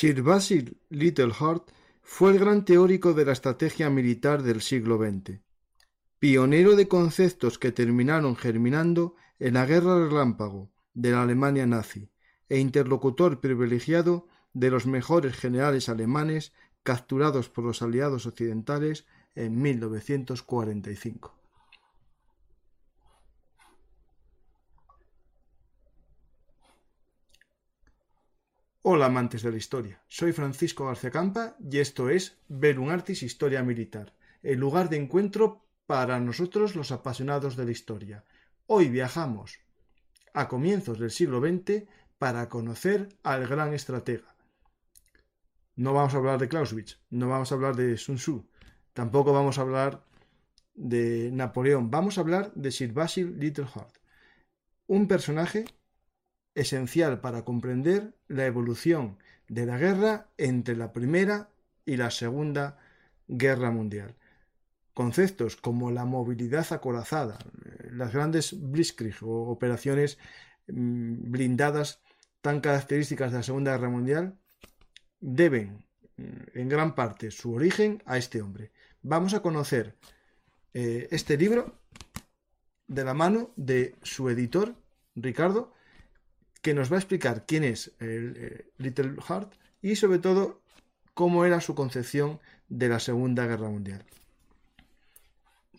Sir Basil Littleheart fue el gran teórico de la estrategia militar del siglo XX, pionero de conceptos que terminaron germinando en la guerra relámpago de la Alemania nazi e interlocutor privilegiado de los mejores generales alemanes capturados por los aliados occidentales en 1945. Hola amantes de la historia, soy Francisco García Campa y esto es Verum Artis Historia Militar, el lugar de encuentro para nosotros los apasionados de la historia. Hoy viajamos a comienzos del siglo XX para conocer al gran estratega. No vamos a hablar de Clausewitz, no vamos a hablar de Sun Tzu, tampoco vamos a hablar de Napoleón, vamos a hablar de Sir Basil Littleheart, un personaje esencial para comprender la evolución de la guerra entre la Primera y la Segunda Guerra Mundial. Conceptos como la movilidad acorazada, las grandes blitzkrieg o operaciones mm, blindadas tan características de la Segunda Guerra Mundial deben mm, en gran parte su origen a este hombre. Vamos a conocer eh, este libro de la mano de su editor, Ricardo, que nos va a explicar quién es el, eh, Little Heart y sobre todo cómo era su concepción de la Segunda Guerra Mundial.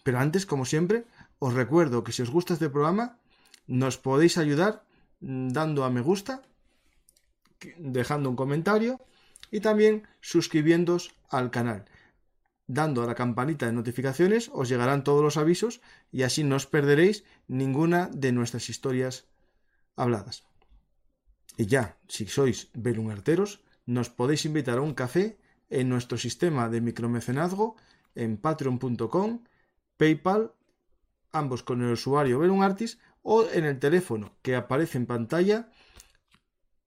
Pero antes, como siempre, os recuerdo que si os gusta este programa, nos podéis ayudar mm, dando a me gusta, dejando un comentario y también suscribiéndoos al canal. Dando a la campanita de notificaciones os llegarán todos los avisos y así no os perderéis ninguna de nuestras historias habladas. Y ya, si sois belunarteros, nos podéis invitar a un café en nuestro sistema de micromecenazgo en patreon.com, PayPal, ambos con el usuario Belunartis, o en el teléfono que aparece en pantalla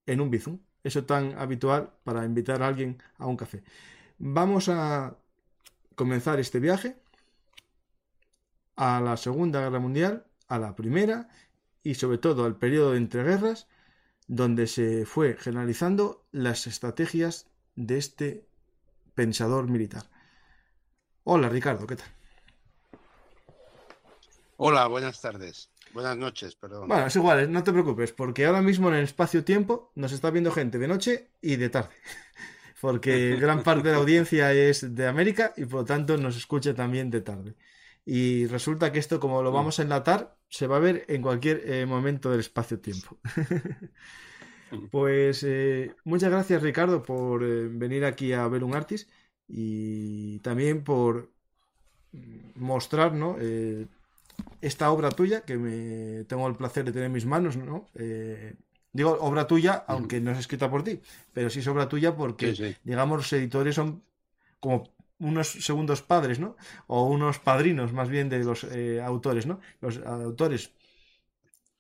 en un Bizum. Eso tan habitual para invitar a alguien a un café. Vamos a comenzar este viaje a la Segunda Guerra Mundial, a la Primera y sobre todo al periodo de entreguerras donde se fue generalizando las estrategias de este pensador militar. Hola Ricardo, ¿qué tal? Hola, buenas tardes. Buenas noches, perdón. Bueno, es igual, no te preocupes, porque ahora mismo en el espacio-tiempo nos está viendo gente de noche y de tarde. Porque gran parte de la audiencia es de América y por lo tanto nos escucha también de tarde. Y resulta que esto, como lo vamos a enlatar, se va a ver en cualquier eh, momento del espacio-tiempo. pues eh, muchas gracias Ricardo por eh, venir aquí a ver un artist y también por mostrar esta obra tuya que me tengo el placer de tener en mis manos. ¿no? digo obra tuya, aunque no es escrita por ti, pero sí es obra tuya porque, digamos, los editores son como unos segundos padres, ¿no? O unos padrinos más bien de los eh, autores, ¿no? Los autores.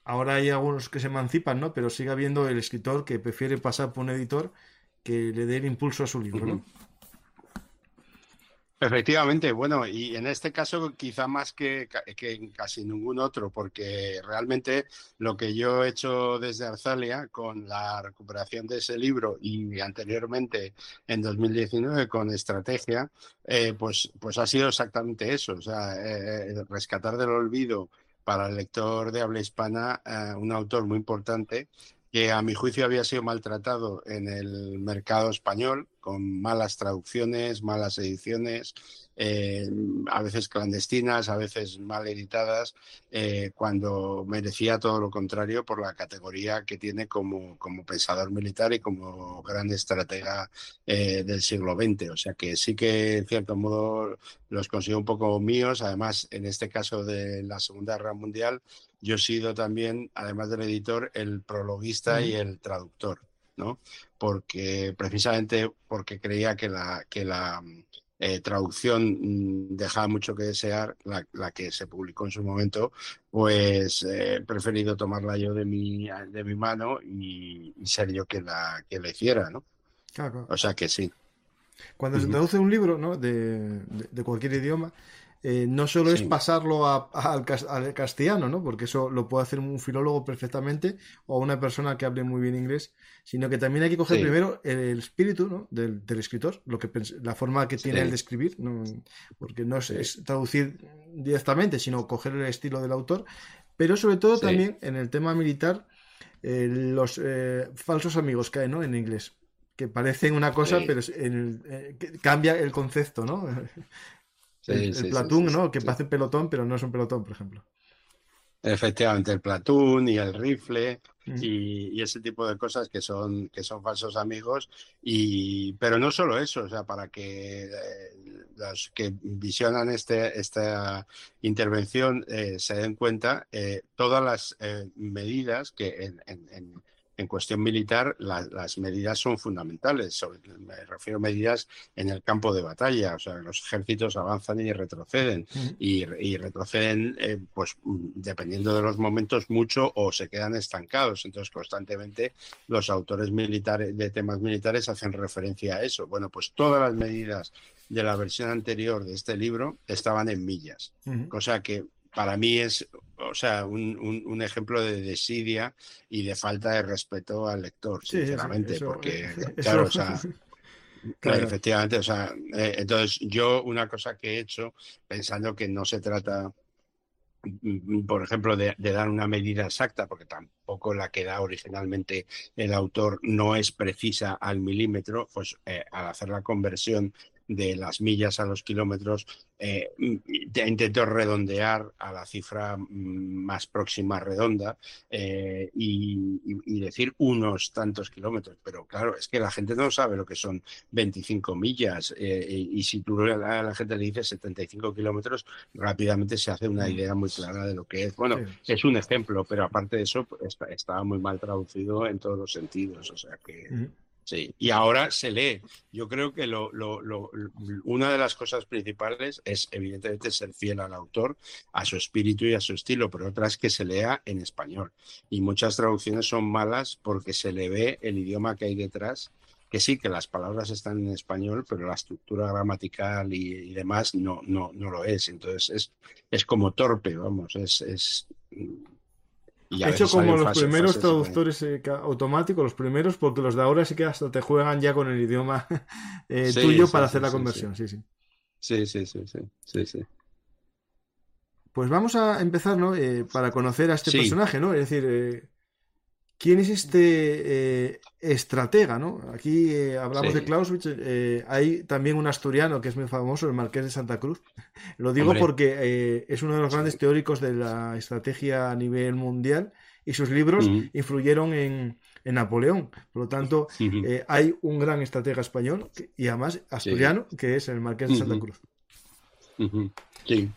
Ahora hay algunos que se emancipan, ¿no? Pero sigue habiendo el escritor que prefiere pasar por un editor que le dé el impulso a su libro, ¿no? Efectivamente, bueno, y en este caso quizá más que, en casi ningún otro, porque realmente lo que yo he hecho desde Arzalia con la recuperación de ese libro y anteriormente en 2019 con Estrategia, eh, pues, pues ha sido exactamente eso, o sea, eh, eh, rescatar del olvido para el lector de habla hispana un autor muy importante que a mi juicio había sido maltratado en el mercado español, con malas traducciones, malas ediciones, eh, a veces clandestinas, a veces mal editadas, eh, cuando merecía todo lo contrario por la categoría que tiene como, como pensador militar y como gran estratega eh, del siglo XX. O sea que sí que, en cierto modo, los consigo un poco míos. Además, en este caso de la Segunda Guerra Mundial, yo he sido también, además del editor, el prologuista y el traductor, ¿no? Porque precisamente porque creía que la, que la eh, traducción mm, dejaba mucho que desear, la, que se publicó en su momento, pues eh, he preferido tomarla yo de mi, de mi mano y, ser yo que la, que la hiciera, ¿no? O sea que sí. Cuando se traduce un libro, ¿no? de, de cualquier idioma, eh, no solo es pasarlo al, castellano, ¿no? Porque eso lo puede hacer un filólogo perfectamente o una persona que hable muy bien inglés, sino que también hay que coger primero el, espíritu del, escritor, lo que la forma que tiene él de escribir, porque no es, traducir directamente, sino coger el estilo del autor, pero sobre todo también en el tema militar, eh, los eh, falsos amigos que hay, ¿no? En inglés que parecen una cosa, pero cambia el concepto, ¿no? el, platón, ¿no? Que parece pelotón, pero no es un pelotón, por ejemplo. Efectivamente, el platón y el rifle y, ese tipo de cosas que son, que son falsos amigos. Y, pero no solo eso, o sea, para que eh, los que visionan este, esta intervención eh, se den cuenta, eh, todas las medidas que en en cuestión militar las medidas son fundamentales. me refiero a medidas en el campo de batalla. O sea, los ejércitos avanzan y retroceden. y, retroceden, eh, pues dependiendo de los momentos, mucho o se quedan estancados. Entonces, constantemente los autores militares de temas militares hacen referencia a eso. Bueno, pues todas las medidas de la versión anterior de este libro estaban en millas. Cosa que para mí es, o sea, un, ejemplo de desidia y de falta de respeto al lector, sinceramente, porque, claro, o sea, efectivamente, o sea, eh, entonces yo una cosa que he hecho, pensando que no se trata, mm, por ejemplo, de, dar una medida exacta, porque tampoco la que da originalmente el autor no es precisa al milímetro, pues eh, al hacer la conversión de las millas a los kilómetros, eh, intento redondear a la cifra mm, más próxima redonda eh, y, decir unos tantos kilómetros. Pero claro, es que la gente no sabe lo que son 25 millas eh, y si tú a la, gente le dices 75 kilómetros, rápidamente se hace una mm. idea muy clara de lo que es. Bueno, es un ejemplo, pero aparte de eso, pues, estaba muy mal traducido en todos los sentidos. O sea que... Sí, y ahora se lee. Yo creo que lo, una de las cosas principales es, evidentemente, ser fiel al autor, a su espíritu y a su estilo, pero otra es que se lea en español. Y muchas traducciones son malas porque se le ve el idioma que hay detrás, que sí, que las palabras están en español, pero la estructura gramatical y, demás no, no, no lo es. Entonces es, es como torpe, vamos, es hecho como los primeros traductores eh, automáticos, los primeros, porque los de ahora sí que hasta te juegan ya con el idioma eh, tuyo para hacer la conversión. Sí, sí. Sí, sí, sí, sí, sí, Pues vamos a empezar, ¿no? Eh, para conocer a este personaje, ¿no? Es decir, ¿quién es este estratega, ¿no? Aquí hablamos de Clausewitz, hay también un asturiano que es muy famoso, el Marqués de Santa Cruz. Lo digo porque es uno de los grandes teóricos de la estrategia a nivel mundial y sus libros influyeron en, Napoleón. Por lo tanto, eh, hay un gran estratega español y además asturiano, que es el Marqués de Santa Cruz. Sí.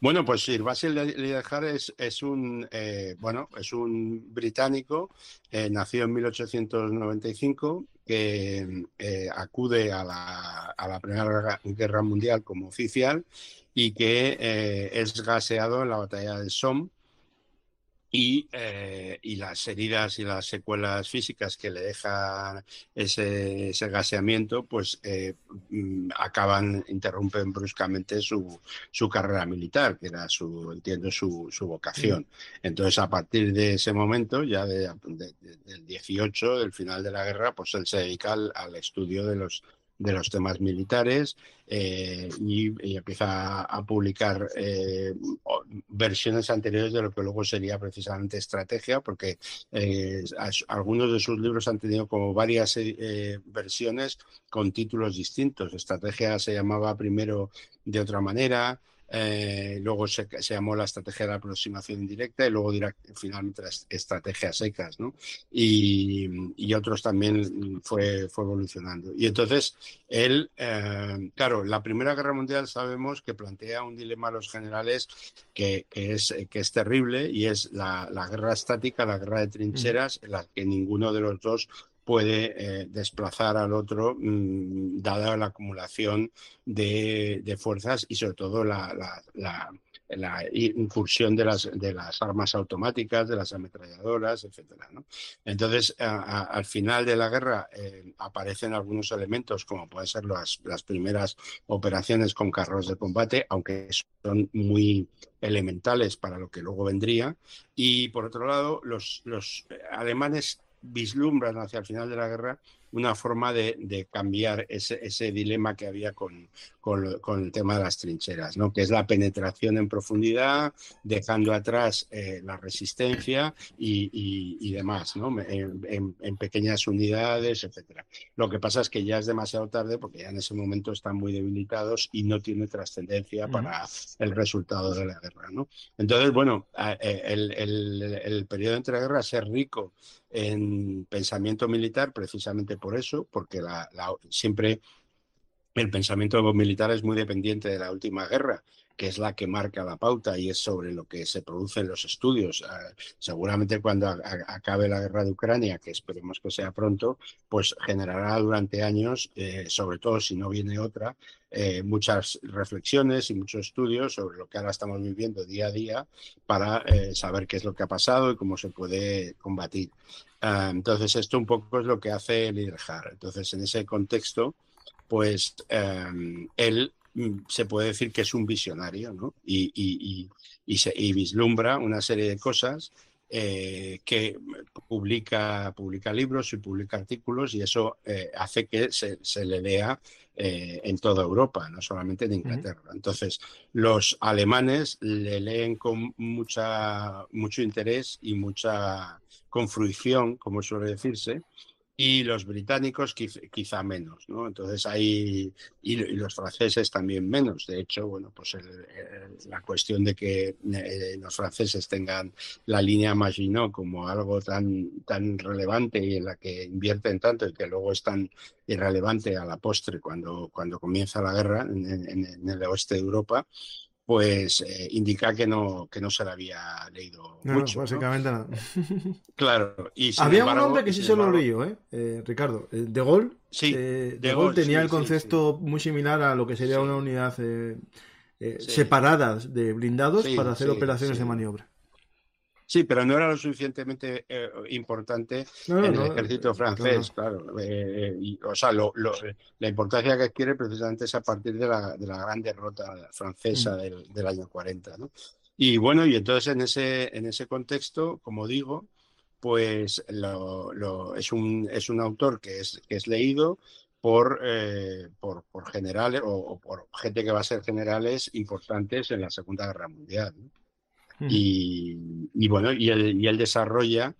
Bueno, pues Sir Basil Lidejar es, es un eh, bueno, es un británico, eh, nacido en 1895, que acude a la, a la Primera Guerra Mundial como oficial y que es gaseado en la batalla de Somme eh, y, las heridas y las secuelas físicas que le deja ese, gaseamiento, pues eh, mm, acaban, interrumpen bruscamente su, su, carrera militar, que era su, entiendo, su, su vocación. Entonces, a partir de ese momento, ya del 18, del final de la guerra, pues él se dedica al, estudio de los de los temas militares eh, y, empieza a, publicar eh, versiones anteriores de lo que luego sería precisamente estrategia, porque eh, algunos de sus libros han tenido como varias versiones con títulos distintos. Estrategia se llamaba primero de otra manera, eh, luego se, llamó la estrategia de la aproximación indirecta y luego finalmente la estrategia secas, ¿no? Y, otros también fue, fue evolucionando. Y entonces, él, eh, claro, la Primera Guerra Mundial sabemos que plantea un dilema a los generales que, es, que es terrible y es la, la guerra estática, la guerra de trincheras, en la que ninguno de los dos puede eh, desplazar al otro mm, dada la acumulación de, fuerzas y sobre todo la, incursión de las, de las armas automáticas, de las ametralladoras, etc. Entonces, al final de la guerra eh, aparecen algunos elementos como pueden ser las, primeras operaciones con carros de combate, aunque son muy elementales para lo que luego vendría. Y por otro lado, los, los alemanes vislumbran hacia el final de la guerra una forma de, cambiar ese, dilema que había con, con, el tema de las trincheras, ¿no? que es la penetración en profundidad, dejando atrás eh, la resistencia y, demás, ¿no? en, pequeñas unidades, etc. Lo que pasa es que ya es demasiado tarde porque ya en ese momento están muy debilitados y no tiene trascendencia para el resultado de la guerra. ¿no? Entonces, bueno, eh, el, el, el periodo entre guerras es rico en pensamiento militar precisamente por eso, porque la, siempre el pensamiento militar es muy dependiente de la última guerra, que es la que marca la pauta y es sobre lo que se produce en los estudios. Ah, seguramente cuando acabe la guerra de Ucrania, que esperemos que sea pronto, pues generará durante años, eh, sobre todo si no viene otra, eh, muchas reflexiones y muchos estudios sobre lo que ahora estamos viviendo día a día para eh, saber qué es lo que ha pasado y cómo se puede combatir. Ah, entonces, esto un poco es lo que hace Liderjar. Entonces, en ese contexto, pues él Mm, se puede decir que es un visionario, ¿no? Y, se, vislumbra una serie de cosas eh, que publica, publica libros y publica artículos y eso eh, hace que se, le lea eh, en toda Europa, no solamente en Inglaterra. Entonces, los alemanes le leen con mucha, mucho interés y mucha con fruición, como suele decirse, y los británicos quizá, menos, ¿no? Entonces hay, y, los franceses también menos. De hecho, bueno, pues la cuestión de que eh, los franceses tengan la línea Maginot como algo tan, tan relevante y en la que invierten tanto y que luego es tan irrelevante a la postre cuando, cuando comienza la guerra en el oeste de Europa, pues eh, indica que no, que no se la había leído mucho. básicamente nada. Claro. Y Había un hombre que sí se lo leyó, ¿eh? ¿eh? Ricardo. Eh, de Gaulle. Sí, de, Gaulle tenía el concepto muy similar a lo que sería una unidad separada de blindados para hacer operaciones de maniobra. Sí, pero no era lo suficientemente eh, importante en el ejército francés, claro. Eh, y, o sea, la importancia que adquiere precisamente es a partir de la, de la gran derrota francesa mm. del, año 40. ¿no? Y bueno, y entonces en ese, en ese contexto, como digo, pues lo, es, un, es un autor que es, que es leído por, eh, por, por, generales o, por gente que va a ser generales importantes en la Segunda Guerra Mundial. ¿no? Y, bueno, y él, desarrolla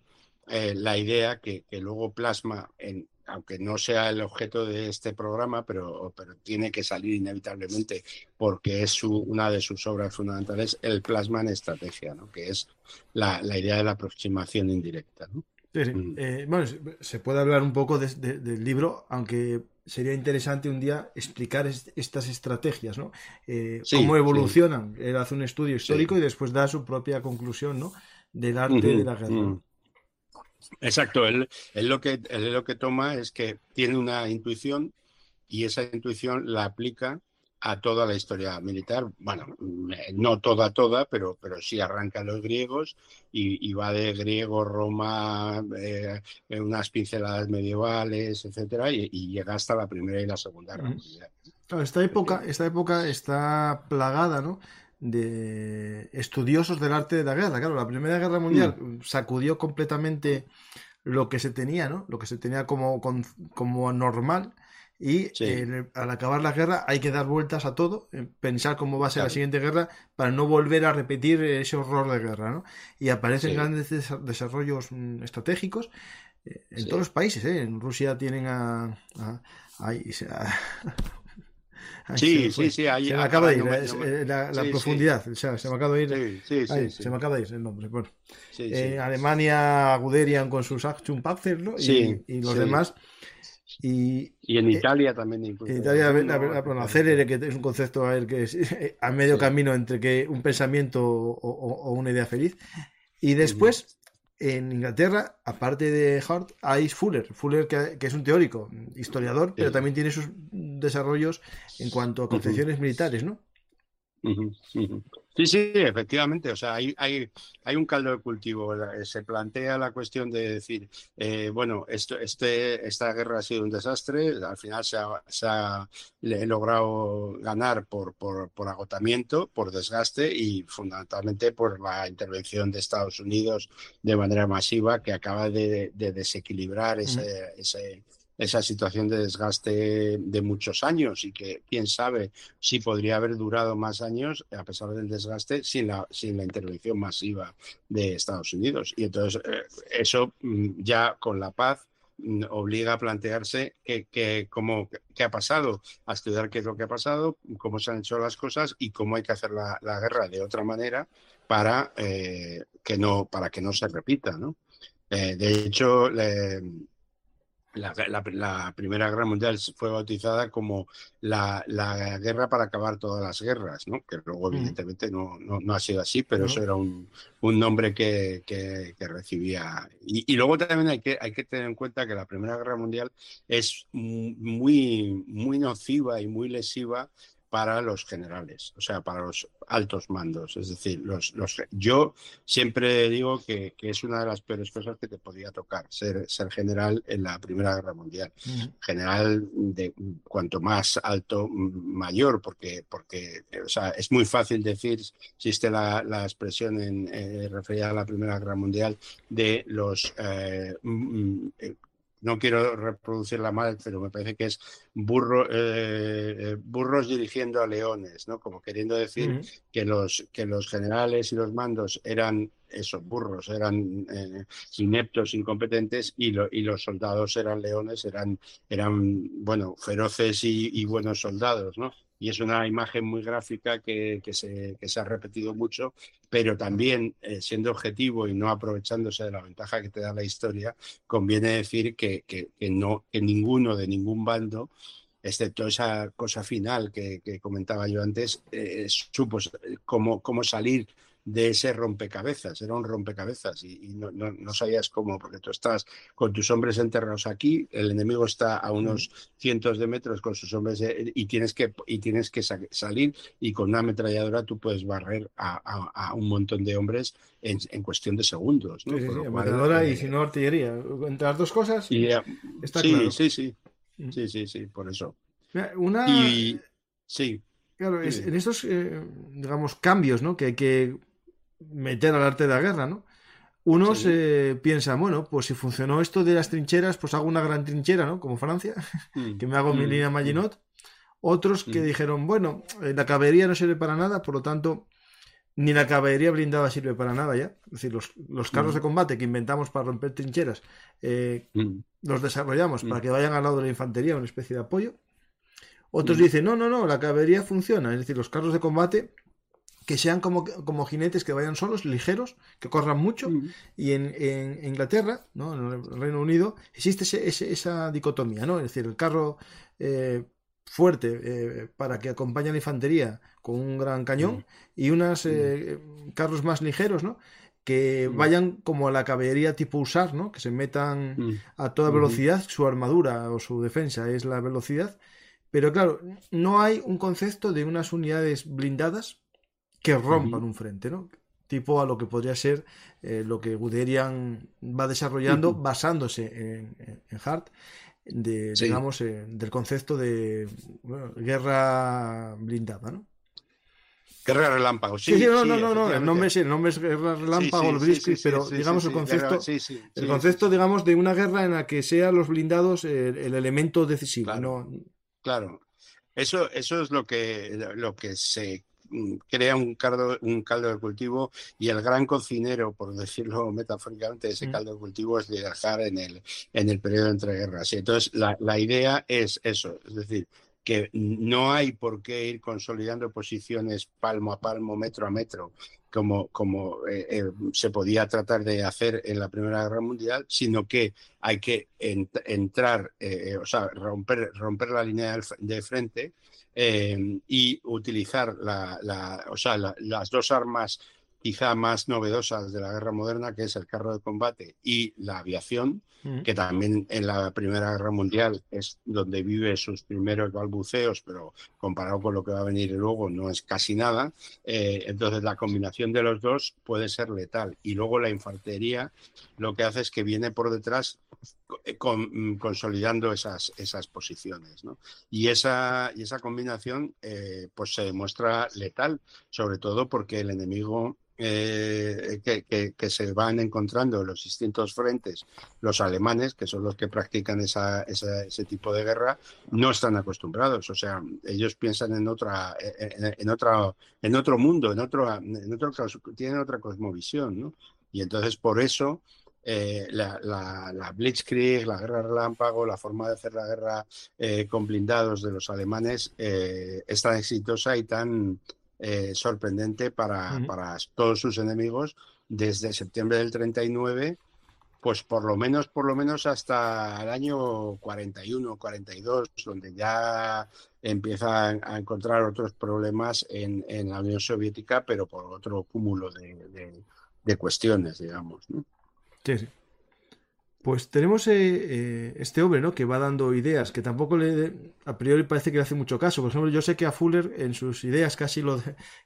eh, la idea que, luego plasma en, aunque no sea el objeto de este programa, pero, pero tiene que salir inevitablemente porque es una de sus obras fundamentales, el plasma en estrategia, ¿no? que es la, idea de la aproximación indirecta. ¿no? Mm. Eh, bueno, se puede hablar un poco del libro, aunque sería interesante un día explicar estas estrategias, ¿no? Eh, cómo evolucionan. Él hace un estudio histórico y después da su propia conclusión, ¿no? Del arte de la guerra. Exacto, él, lo que, él lo que toma es que tiene una intuición y esa intuición la aplica a toda la historia militar. Bueno, no toda, toda, pero, pero sí arranca los griegos y, va de griego, Roma, eh, unas pinceladas medievales, etcétera, y, llega hasta la Primera y la Segunda Guerra Mundial. esta época, esta época está plagada, ¿no? de estudiosos del arte de la guerra. Claro, la Primera Guerra Mundial mm. sacudió completamente lo que se tenía, ¿no? Lo que se tenía como, como normal y al acabar la guerra hay que dar vueltas a todo, eh, pensar cómo va a ser la siguiente guerra para no volver a repetir ese horror de guerra, ¿no? Y aparecen grandes desarrollos mm, estratégicos eh, en todos los países, ¿eh? En Rusia tienen a... sí, sí, sí, se me acaba de ir la, profundidad, se me acaba de ir, se me acaba de ir el nombre. Bueno, Alemania, Guderian con sus Action ¿no? y, y los demás y, en eh, Italia también. En Italia, la, bueno, que es un concepto a, que es a medio camino entre que un pensamiento o, una idea feliz. Y después, en Inglaterra, aparte de Hart, hay Fuller. Fuller, que, es un teórico, historiador, pero también tiene sus desarrollos en cuanto a concepciones militares, ¿no? Sí, sí, efectivamente. O sea, hay, hay, hay un caldo de cultivo. Se plantea la cuestión de decir, eh, bueno, esto, este, esta guerra ha sido un desastre. Al final se ha, se ha logrado ganar por, por, por, agotamiento, por desgaste y fundamentalmente por la intervención de Estados Unidos de manera masiva que acaba de, desequilibrar ese, ese esa situación de desgaste de muchos años y que quién sabe si podría haber durado más años a pesar del desgaste sin la, sin la intervención masiva de Estados Unidos. Y entonces eh, eso mm, ya con la paz mm, obliga a plantearse qué, cómo, qué ha pasado, a estudiar qué es lo que ha pasado, cómo se han hecho las cosas y cómo hay que hacer la, guerra de otra manera para, eh, que, no, para que no se repita. ¿no? Eh, de hecho, la, Primera Guerra Mundial fue bautizada como la, guerra para acabar todas las guerras, ¿no? que luego evidentemente no, no, ha sido así, pero eso era un, un nombre que, que, recibía. Y, luego también hay que, hay que tener en cuenta que la Primera Guerra Mundial es muy, muy nociva y muy lesiva para los generales, o sea, para los altos mandos. Es decir, los, los, yo siempre digo que, es una de las peores cosas que te podía tocar, ser, ser general en la Primera Guerra Mundial. General de cuanto más alto, mayor, porque, porque o sea, es muy fácil decir, existe la, la expresión en, eh, referida a la Primera Guerra Mundial, de los eh, no quiero reproducirla mal, pero me parece que es burro, eh, eh, burros dirigiendo a leones, ¿no? Como queriendo decir que, los, que los generales y los mandos eran esos burros, eran eh, ineptos, incompetentes, y, y, los soldados eran leones, eran, eran bueno, feroces y, y buenos soldados, ¿no? Y es una imagen muy gráfica que, se, se, ha repetido mucho, pero también eh, siendo objetivo y no aprovechándose de la ventaja que te da la historia, conviene decir que, que, no, que ninguno de ningún bando excepto esa cosa final que, comentaba yo antes, eh, supo cómo, cómo salir de ese rompecabezas, era un rompecabezas y, no, no, sabías cómo, porque tú estás con tus hombres enterrados aquí, el enemigo está a unos cientos de metros con sus hombres eh, y tienes que, y tienes que salir y con una ametralladora tú puedes barrer a, un montón de hombres en, cuestión de segundos. ¿no? Sí, sí, ametralladora y eh, si no artillería, entre las dos cosas y, está sí, claro. Sí, sí, sí, sí, sí, por eso. Una... sí. Claro, en estos, eh, digamos, cambios ¿no? que hay que meter al arte de la guerra, ¿no? Unos eh, piensan, bueno, pues si funcionó esto de las trincheras, pues hago una gran trinchera, ¿no? Como Francia, mm. que me hago mi mm. línea Maginot. Otros que mm. dijeron, bueno, eh, la caballería no sirve para nada, por lo tanto, ni la caballería blindada sirve para nada ya. Es decir, los, carros de combate que inventamos para romper trincheras, eh, los desarrollamos para que vayan al lado de la infantería, una especie de apoyo. Otros dicen, no, no, no, la caballería funciona. Es decir, los carros de combate que sean como, como jinetes que vayan solos, ligeros, que corran mucho. Mm. Y en, Inglaterra, ¿no? en el Reino Unido, existe esa dicotomía, ¿no? Es decir, el carro eh, fuerte eh, para que acompañe a la infantería con un gran cañón mm. y unos eh, mm. carros más ligeros, ¿no? que vayan como a la caballería tipo usar, ¿no? Que se metan a toda velocidad, su armadura o su defensa es la velocidad. Pero claro, no hay un concepto de unas unidades blindadas que rompan un frente, ¿no? Tipo a lo que podría ser eh, lo que Guderian va desarrollando basándose en, Hart, de, digamos, eh, del concepto de guerra blindada, ¿no? Guerra Relámpago, sí. sí, no, no, no, no, el nombre, el nombre es Guerra Relámpago, pero digamos el concepto, el concepto, digamos, de una guerra en la que sean los blindados el, elemento decisivo. Claro, claro. Eso, eso es lo que, lo que se crea un caldo, un caldo de cultivo y el gran cocinero, por decirlo metafóricamente, de ese mm. caldo de cultivo es viajar en el, en el periodo entre guerras. Y entonces la, la idea es eso, es decir, que no hay por qué ir consolidando posiciones palmo a palmo, metro a metro, como, como eh, eh, se podía tratar de hacer en la Primera Guerra Mundial, sino que hay que entrar, eh, o sea, romper, romper la línea de frente y utilizar la, o sea, las dos armas quizá más novedosas de la guerra moderna, que es el carro de combate y la aviación, mm. que también en la Primera Guerra Mundial es donde vive sus primeros balbuceos, pero comparado con lo que va a venir luego no es casi nada. Eh, entonces la combinación de los dos puede ser letal. Y luego la infantería lo que hace es que viene por detrás con, mm, consolidando esas, esas posiciones. ¿no? Y, esa, y esa combinación eh, pues se demuestra letal, sobre todo porque el enemigo eh, que, se van encontrando en los distintos frentes, los alemanes, que son los que practican esa, ese tipo de guerra, no están acostumbrados. O sea, ellos piensan en otra, en, otra, en otro mundo, en otro, en otro, tienen otra cosmovisión, ¿no? Y entonces por eso eh, la, la, Blitzkrieg, la guerra relámpago, la forma de hacer la guerra eh, con blindados de los alemanes es tan exitosa y tan eh, sorprendente para, para, todos sus enemigos desde septiembre del 39, pues por lo menos, por lo menos hasta el año 41, 42, donde ya empiezan a encontrar otros problemas en, en la Unión Soviética, pero por otro cúmulo de, de, cuestiones, digamos. ¿no? Sí, sí. Pues tenemos eh, eh, este hombre, ¿no? Que va dando ideas, que tampoco le, a priori parece que le hace mucho caso. Por ejemplo, yo sé que a Fuller en sus ideas casi lo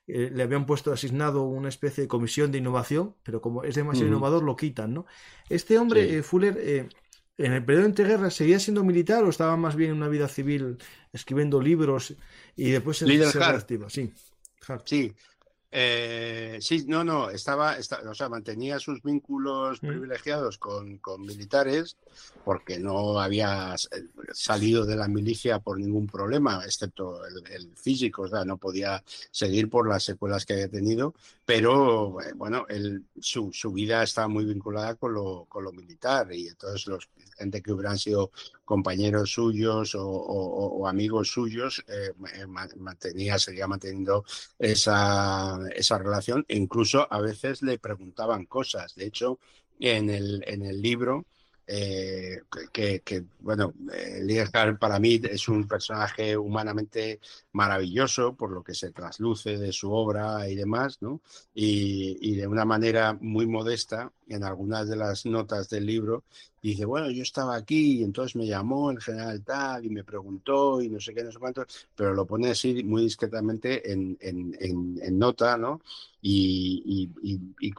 eh, le habían puesto asignado una especie de comisión de innovación, pero como es demasiado innovador lo quitan, ¿no? Este hombre, Fuller, en el periodo de guerras, ¿seguía siendo militar o estaba más bien en una vida civil escribiendo libros y después se, se reactiva? Sí. Sí, eh, sí, no, no, estaba, o sea, mantenía sus vínculos mm. privilegiados con, con, militares porque no había salido de la milicia por ningún problema, excepto el, físico, o sea, no podía seguir por las secuelas que había tenido, pero eh, bueno, su, su, vida estaba muy vinculada con lo, con lo militar y entonces los gente que hubieran sido compañeros suyos o, amigos suyos, eh, eh, mantenía, seguía manteniendo esa, esa relación incluso a veces le preguntaban cosas. De hecho, en el, en el libro eh, que, bueno, eh, para mí es un personaje humanamente maravilloso por lo que se trasluce de su obra y demás, ¿no? Y, de una manera muy modesta, en algunas de las notas del libro, dice, bueno, yo estaba aquí y entonces me llamó el general tal y me preguntó y no sé qué, no sé cuánto, pero lo pone así muy discretamente en, en, en nota, ¿no? Y,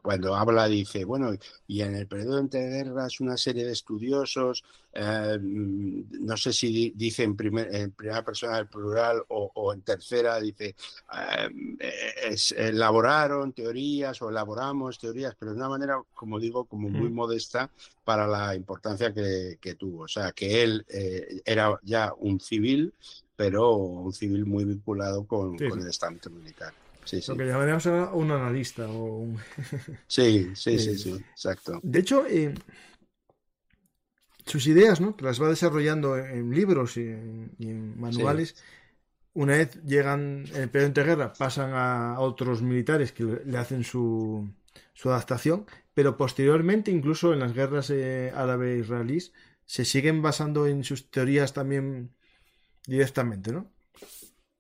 cuando habla dice, bueno, y en el periodo entre guerras una serie de estudiosos, eh, mm, no sé si dice en, en, primera persona del plural o, en tercera, dice, eh, elaboraron teorías o elaboramos teorías, pero de una manera, como digo, como muy modesta para la importancia que, tuvo. O sea, que él eh, era ya un civil, pero un civil muy vinculado con, con el estamento militar. Lo que llamaríamos un analista o un... sí, sí, sí, sí, exacto. De hecho, eh, sus ideas, ¿no? Que las va desarrollando en libros y en, manuales. Una vez llegan en el periodo de guerra, pasan a otros militares que le hacen su, su adaptación, pero posteriormente, incluso en las guerras eh, árabe-israelíes, se siguen basando en sus teorías también directamente, ¿no?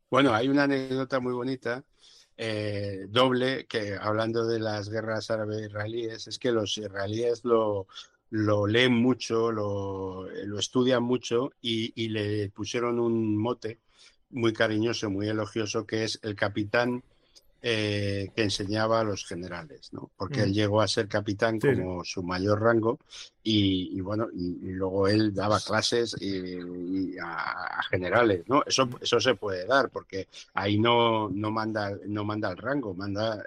Bueno, hay una anécdota muy bonita eh, doble que hablando de las guerras árabe-israelíes es que los israelíes lo, lo leen mucho, lo, lo estudian mucho y, le pusieron un mote muy cariñoso, muy elogioso, que es el capitán eh, que enseñaba a los generales, ¿no? Porque él mm. llegó a ser capitán como su mayor rango y, bueno, y, luego él daba clases y, a, generales, ¿no? Eso, eso se puede dar porque ahí no, no, manda, no manda el rango, manda,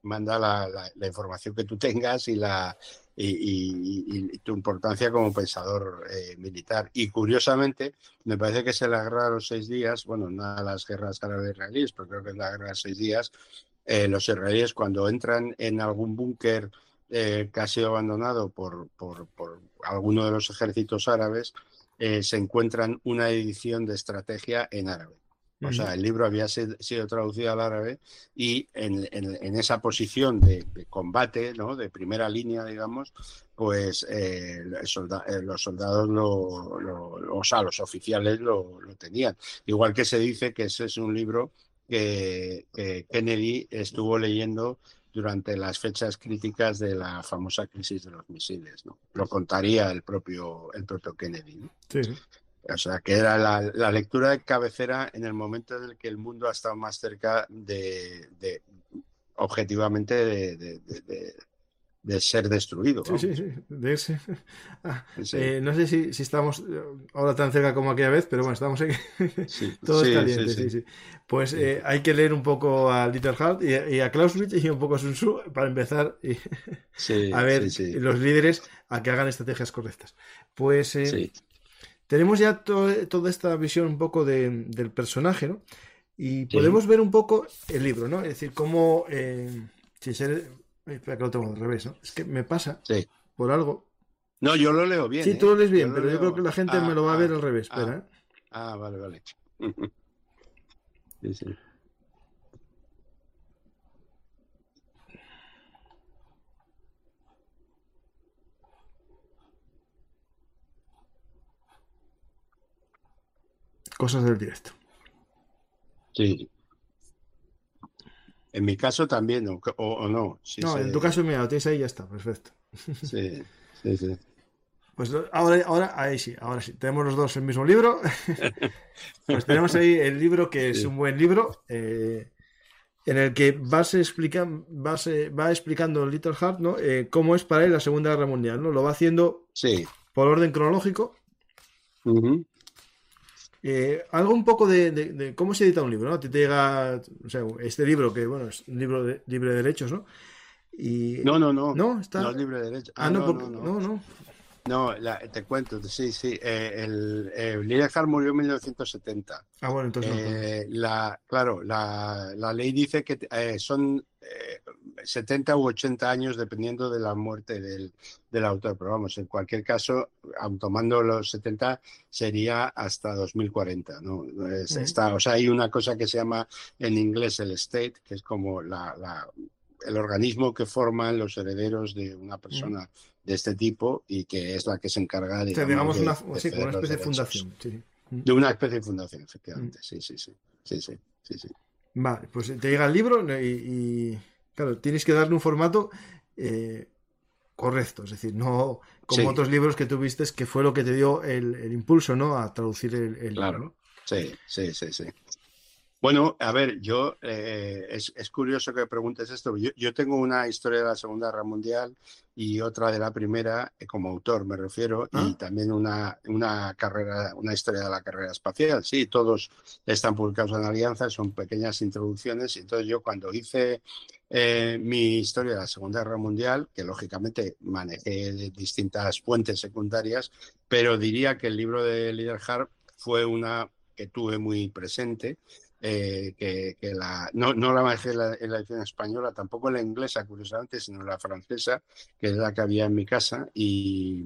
manda la, la información que tú tengas y la, y, tu importancia como pensador eh, militar. Y curiosamente, me parece que es la guerra de los seis días, bueno, no las guerras árabes-israelíes, pero creo que es la guerra de los seis días, eh, los israelíes cuando entran en algún búnker eh, abandonado por, por, por, alguno de los ejércitos árabes, se encuentran una edición de estrategia en árabe. O sea, el libro había sido traducido al árabe y en, esa posición de, combate, ¿no? de primera línea, digamos, pues eh, eh, los soldados, lo, o sea, los oficiales lo, tenían. Igual que se dice que ese es un libro que, Kennedy estuvo leyendo durante las fechas críticas de la famosa crisis de los misiles. ¿no? Lo contaría el propio, el propio Kennedy. ¿no? Sí. O sea, que era la, lectura de cabecera en el momento en el que el mundo ha estado más cerca de, objetivamente, de, ser destruido. Sí, sí, sí, de ese. Ah, eh, no sé si, estamos ahora tan cerca como aquella vez, pero bueno, estamos aquí. Todo es caliente, sí, sí. Pues eh, hay que leer un poco a Little Heart y, a Clausewitz y un poco a Sun Tzu para empezar y a ver los líderes a que hagan estrategias correctas. Pues eh, tenemos ya toda esta visión un poco del personaje, ¿no? Y podemos ver un poco el libro, ¿no? Es decir, cómo... Eh, si ser, espera que lo tengo al revés, ¿no? Es que me pasa por algo. No, yo lo leo bien. Sí, tú lo lees bien, pero yo creo que la gente me lo va a ver ah, al revés. Ah, espera, ¿eh? ah, vale, vale. sí, sí. Cosas del directo. Sí. En mi caso también, o, o, no. no, en tu caso, mira, lo tienes ahí y ya está, perfecto. Sí, sí, sí. Pues ahora, ahora, ahí sí, ahora sí. Tenemos los dos el mismo libro. pues tenemos ahí el libro que es un buen libro, eh, en el que vas explica, vas, va explicando Little Heart, ¿no? Eh, cómo es para él la Segunda Guerra Mundial, ¿no? Lo va haciendo sí. por orden cronológico. Eh, algo un poco de, cómo se edita un libro, ¿no? Te, llega, o sea, este libro que, bueno, es un libro de, libre de derechos, ¿no? Y, no, no, no. No, está... no es libre de derechos. Ah, no, no, no, no. No, te cuento, sí, sí. Eh, el, eh, murió en 1970. Ah, bueno, entonces. Eh, la, claro, la, la, ley dice que eh, son 70 u 80 años dependiendo de la muerte del, del autor, pero vamos, en cualquier caso, tomando los 70 sería hasta 2040, ¿no? está, o sea, hay una cosa que se llama en inglés el state, que es como la, la el organismo que forman los herederos de una persona de este tipo y que es la que se encarga, digamos, digamos una, sí, una especie de fundación. De una especie de fundación, efectivamente, sí, sí, sí, sí, sí, sí, Vale, pues te llega el libro y Claro, tienes que darle un formato eh, correcto, es decir, no como otros libros que tuviste, que fue lo que te dio el, impulso, ¿no? A traducir el, claro. Sí, sí, sí, sí. Bueno, a ver, yo eh, es, curioso que preguntes esto. Yo, tengo una historia de la Segunda Guerra Mundial y otra de la Primera, eh, como autor me refiero, y ah. también una, una carrera, una historia de la carrera espacial. Sí, todos están publicados en Alianza, son pequeñas introducciones. Entonces yo cuando hice eh, mi historia de la Segunda Guerra Mundial, que lógicamente manejé distintas fuentes secundarias, pero diría que el libro de Liderhart fue una que tuve muy presente eh, que, no, no la manejé en la, edición española, tampoco en la inglesa, curiosamente, sino en la francesa, que es la que había en mi casa. Y,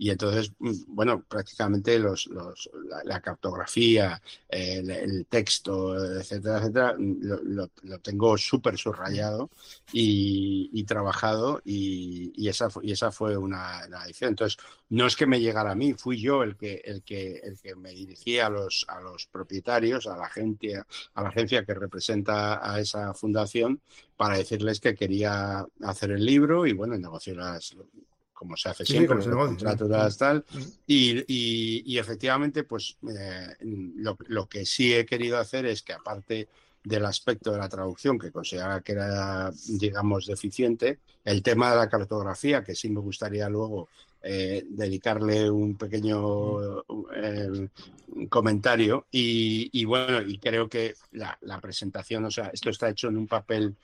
y entonces, mm, bueno, prácticamente los, los, la, cartografía, el, texto, etcétera, etcétera, mm, lo, tengo súper subrayado y, trabajado y, esa, y esa fue una, edición. Entonces, no es que me llegara a mí, fui yo el que, el que, el que me dirigía a los, a los propietarios, a la, agencia, a la agencia que representa a esa fundación para decirles que quería hacer el libro y bueno, negociar las, como se hace siempre, contratos tal. Y, y, efectivamente, pues eh, lo, que sí he querido hacer es que aparte del aspecto de la traducción, que consideraba que era, digamos, deficiente, el tema de la cartografía, que sí me gustaría luego eh, dedicarle un pequeño eh, comentario. Y, bueno, y creo que la, presentación, o sea, esto está hecho en un papel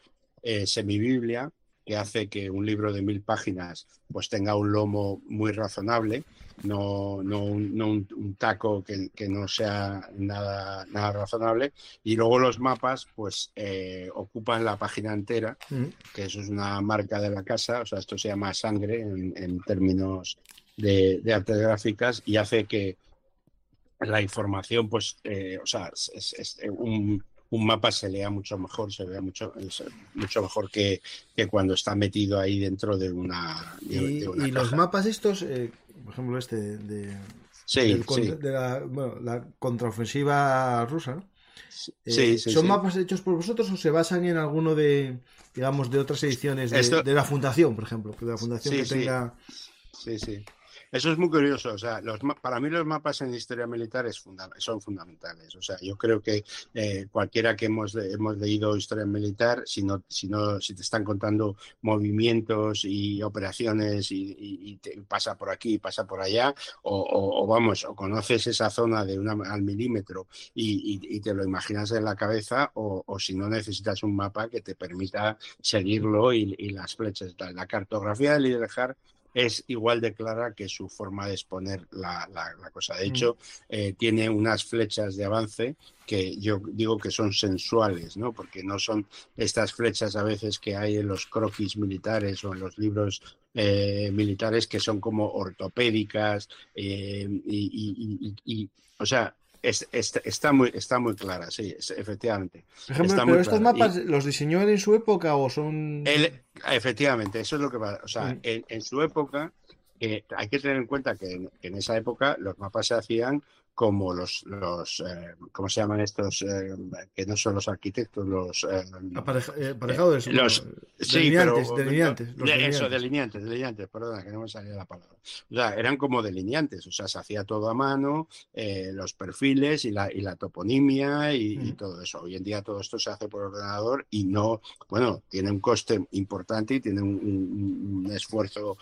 semibiblia que hace que un libro de mil páginas pues tenga un lomo muy razonable no, no, un, no un, taco que, que, no sea nada, nada razonable. Y luego los mapas, pues eh, ocupan la página entera, mm. que eso es una marca de la casa, o sea, esto se llama sangre en, en términos de, de, artes gráficas y hace que la información, pues, eh, o sea, es, es un, un mapa se lea mucho mejor, se vea mucho, mucho mejor que, que cuando está metido ahí dentro de una. y, los mapas estos, eh, por ejemplo, este de, de la, bueno, la, contraofensiva rusa, ¿no? Eh, ¿Son mapas hechos por vosotros o se basan en alguno de, digamos, de otras ediciones de, de la fundación, por ejemplo? De la fundación que tenga. Sí, sí. Eso es muy curioso. O sea, los, para mí los mapas en historia militar son fundamentales. O sea, yo creo que eh, cualquiera que hemos, hemos leído historia militar, si, no, si, no, si te están contando movimientos y operaciones y, te pasa por aquí, pasa por allá, o, vamos, o conoces esa zona de una, al milímetro y, te lo imaginas en la cabeza, o, si no necesitas un mapa que te permita seguirlo y, las flechas. La cartografía del Liderjar es igual de clara que su forma de exponer la, cosa. De mm. hecho, eh, tiene unas flechas de avance que yo digo que son sensuales, ¿no? Porque no son estas flechas a veces que hay en los croquis militares o en los libros eh, militares que son como ortopédicas eh, y, o sea, está, muy, está muy clara, sí, efectivamente. Por ejemplo, pero estos mapas, ¿los diseñó en su época o son...? efectivamente, eso es lo que va. O sea, mm. en, su época, eh, hay que tener en cuenta que en, esa época los mapas se hacían como los, los eh, ¿cómo se llaman estos? Eh, que no son los arquitectos, los... Eh, aparejados, los, sí, delineantes, delineantes, Eso, delineantes, delineantes, perdona, que no me salía la palabra. O sea, eran como delineantes, o sea, se hacía todo a mano, los perfiles y la, y la toponimia y, todo eso. Hoy en día todo esto se hace por ordenador y no, bueno, tiene un coste importante y tiene un, esfuerzo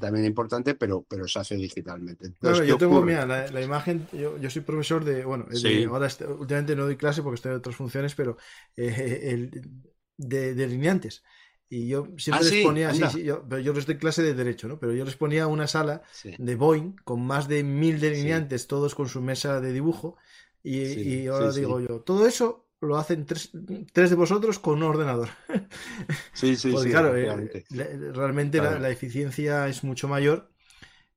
también importante, pero, pero se hace digitalmente. Entonces, yo tengo, mira, la, imagen yo, soy profesor de, bueno, ahora últimamente no doy clase porque estoy en otras funciones, pero eh, de delineantes. Y yo siempre ah, les ponía, yo, pero yo les doy clase de derecho, ¿no? Pero yo les ponía una sala de Boeing con más de mil delineantes, todos con su mesa de dibujo. Y, ahora digo yo, todo eso lo hacen tres, tres, de vosotros con un ordenador. Sí, sí, sí. Claro, eh, realmente la, eficiencia es mucho mayor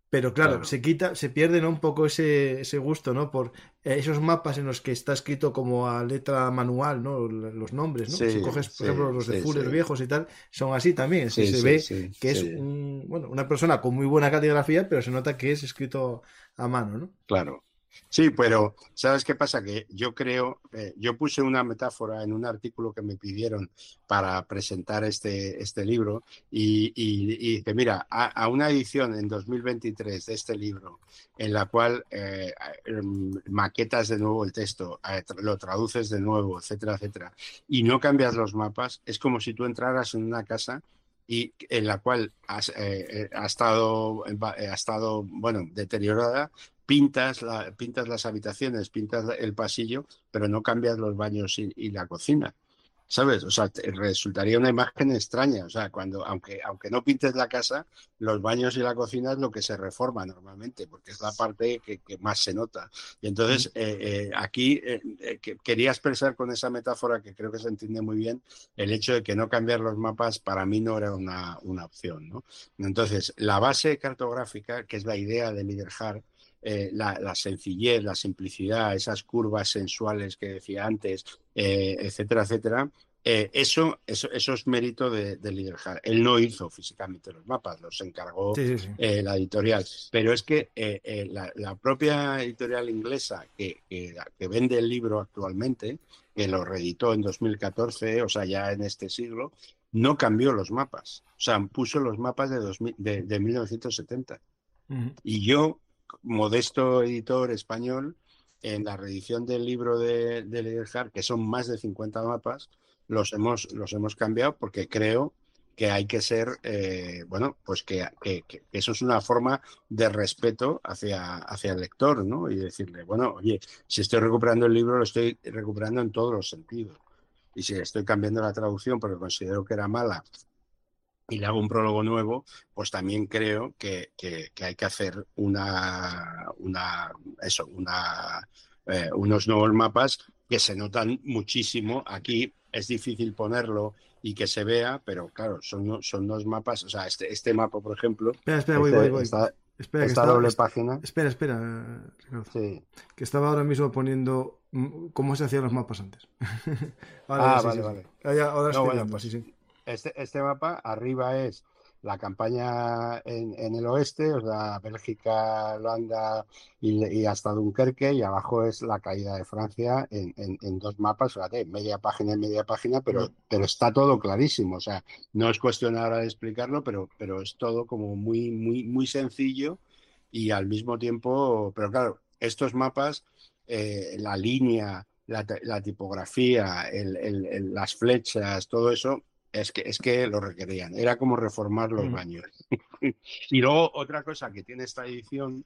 pero claro, se quita, se pierde ¿no? un poco ese, ese gusto, ¿no? Por esos mapas en los que está escrito como a letra manual, ¿no? Los nombres, ¿no? si coges, por ejemplo, los de Fuller viejos y tal, son así también. se ve que es bueno, una persona con muy buena caligrafía, pero se nota que es escrito a mano, ¿no? Claro. Sí, pero ¿sabes qué pasa? Que yo creo, eh, yo puse una metáfora en un artículo que me pidieron para presentar este, este libro y, y, que mira, a, una edición en 2023 de este libro en la cual eh, em, maquetas de nuevo el texto, eh, lo traduces de nuevo, etcétera, etcétera, y no cambias los mapas, es como si tú entraras en una casa y en la cual has, ha estado, ha estado bueno, deteriorada, pintas, la, pintas las habitaciones, pintas el pasillo, pero no cambias los baños y, la cocina. ¿Sabes? O sea, resultaría una imagen extraña. O sea, cuando, aunque, aunque no pintes la casa, los baños y la cocina es lo que se reforma normalmente, porque es la parte que, más se nota. Y entonces, eh, eh, aquí eh, quería expresar con esa metáfora, que creo que se entiende muy bien, el hecho de que no cambiar los mapas para mí no era una, una opción. ¿no? Entonces, la base cartográfica, que es la idea de Liderhard, eh, la, sencillez, la simplicidad, esas curvas sensuales que decía antes, eh, etcétera, etcétera. Eh, eso, eso, eso, es mérito de, de Él no hizo físicamente los mapas, los encargó la editorial. Pero es que la, propia editorial inglesa que, que, vende el libro actualmente, que lo reeditó en 2014, o sea, ya en este siglo, no cambió los mapas. O sea, puso los mapas de, de, 1970. Y yo modesto editor español, en la reedición del libro de, de que son más de 50 mapas, los hemos, los hemos cambiado porque creo que hay que ser, eh, bueno, pues que, eso es una forma de respeto hacia, hacia el lector, ¿no? Y decirle, bueno, oye, si estoy recuperando el libro, lo estoy recuperando en todos los sentidos. Y si estoy cambiando la traducción porque considero que era mala y le hago un prólogo nuevo, pues también creo que, hay que hacer una, una eso, una, eh, unos nuevos mapas que se notan muchísimo. Aquí es difícil ponerlo y que se vea, pero claro, son, son dos mapas, o sea, este, este mapa, por ejemplo, espera, espera, voy, voy, voy. Esta, espera, esta doble página. Espera, espera, Sí. Que estaba ahora mismo poniendo cómo se hacían los mapas antes. ah, vale, vale. ahora no, bueno, pues, sí, sí. Este, este mapa arriba es la campaña en, el oeste, o sea, Bélgica, Holanda y, hasta Dunkerque, y abajo es la caída de Francia en, dos mapas, fíjate, media página y media página, pero, pero está todo clarísimo, o sea, no es cuestión ahora de explicarlo, pero, pero es todo como muy, muy, muy sencillo y al mismo tiempo, pero claro, estos mapas, eh, la línea, la, tipografía, las flechas, todo eso es que, es que lo requerían. Era como reformar los baños. y luego otra cosa que tiene esta edición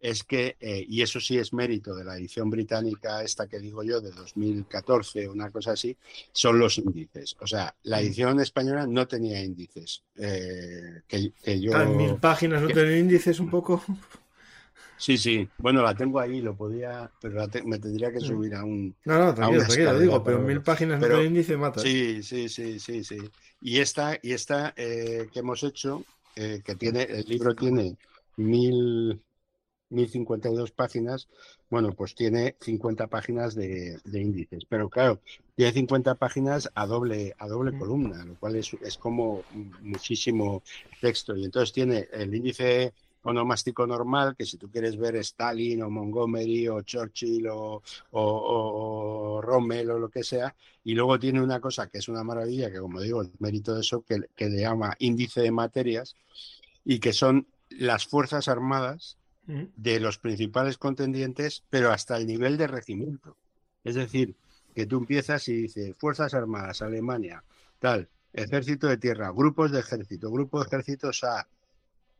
es que, eh, y eso sí es mérito de la edición británica, esta que digo yo, de 2014, una cosa así, son los índices. O sea, la edición española no tenía índices. Eh, que, yo, ah, mil páginas no tienen índices un poco. Sí, sí. Bueno, la tengo ahí, lo podía, pero me tendría que subir a un. No, no, tranquilo, tranquilo, digo, pero, mil páginas pero, índice mata. Sí, sí, sí, sí, sí. Y esta, y esta eh, que hemos hecho, eh, que tiene, el libro tiene mil, mil cincuenta y dos páginas, bueno, pues tiene 50 páginas de, índices. Pero claro, tiene 50 páginas a doble, a doble columna, lo cual es, es como muchísimo texto. Y entonces tiene el índice onomástico normal, que si tú quieres ver Stalin o Montgomery o Churchill o, o, Rommel o lo que sea, y luego tiene una cosa que es una maravilla, que como digo, el mérito de eso, que, que le llama índice de materias, y que son las Fuerzas Armadas mm. de los principales contendientes, pero hasta el nivel de regimiento. Es decir, que tú empiezas y dices Fuerzas Armadas, Alemania, tal, Ejército de Tierra, grupos de ejército, grupo de ejércitos A,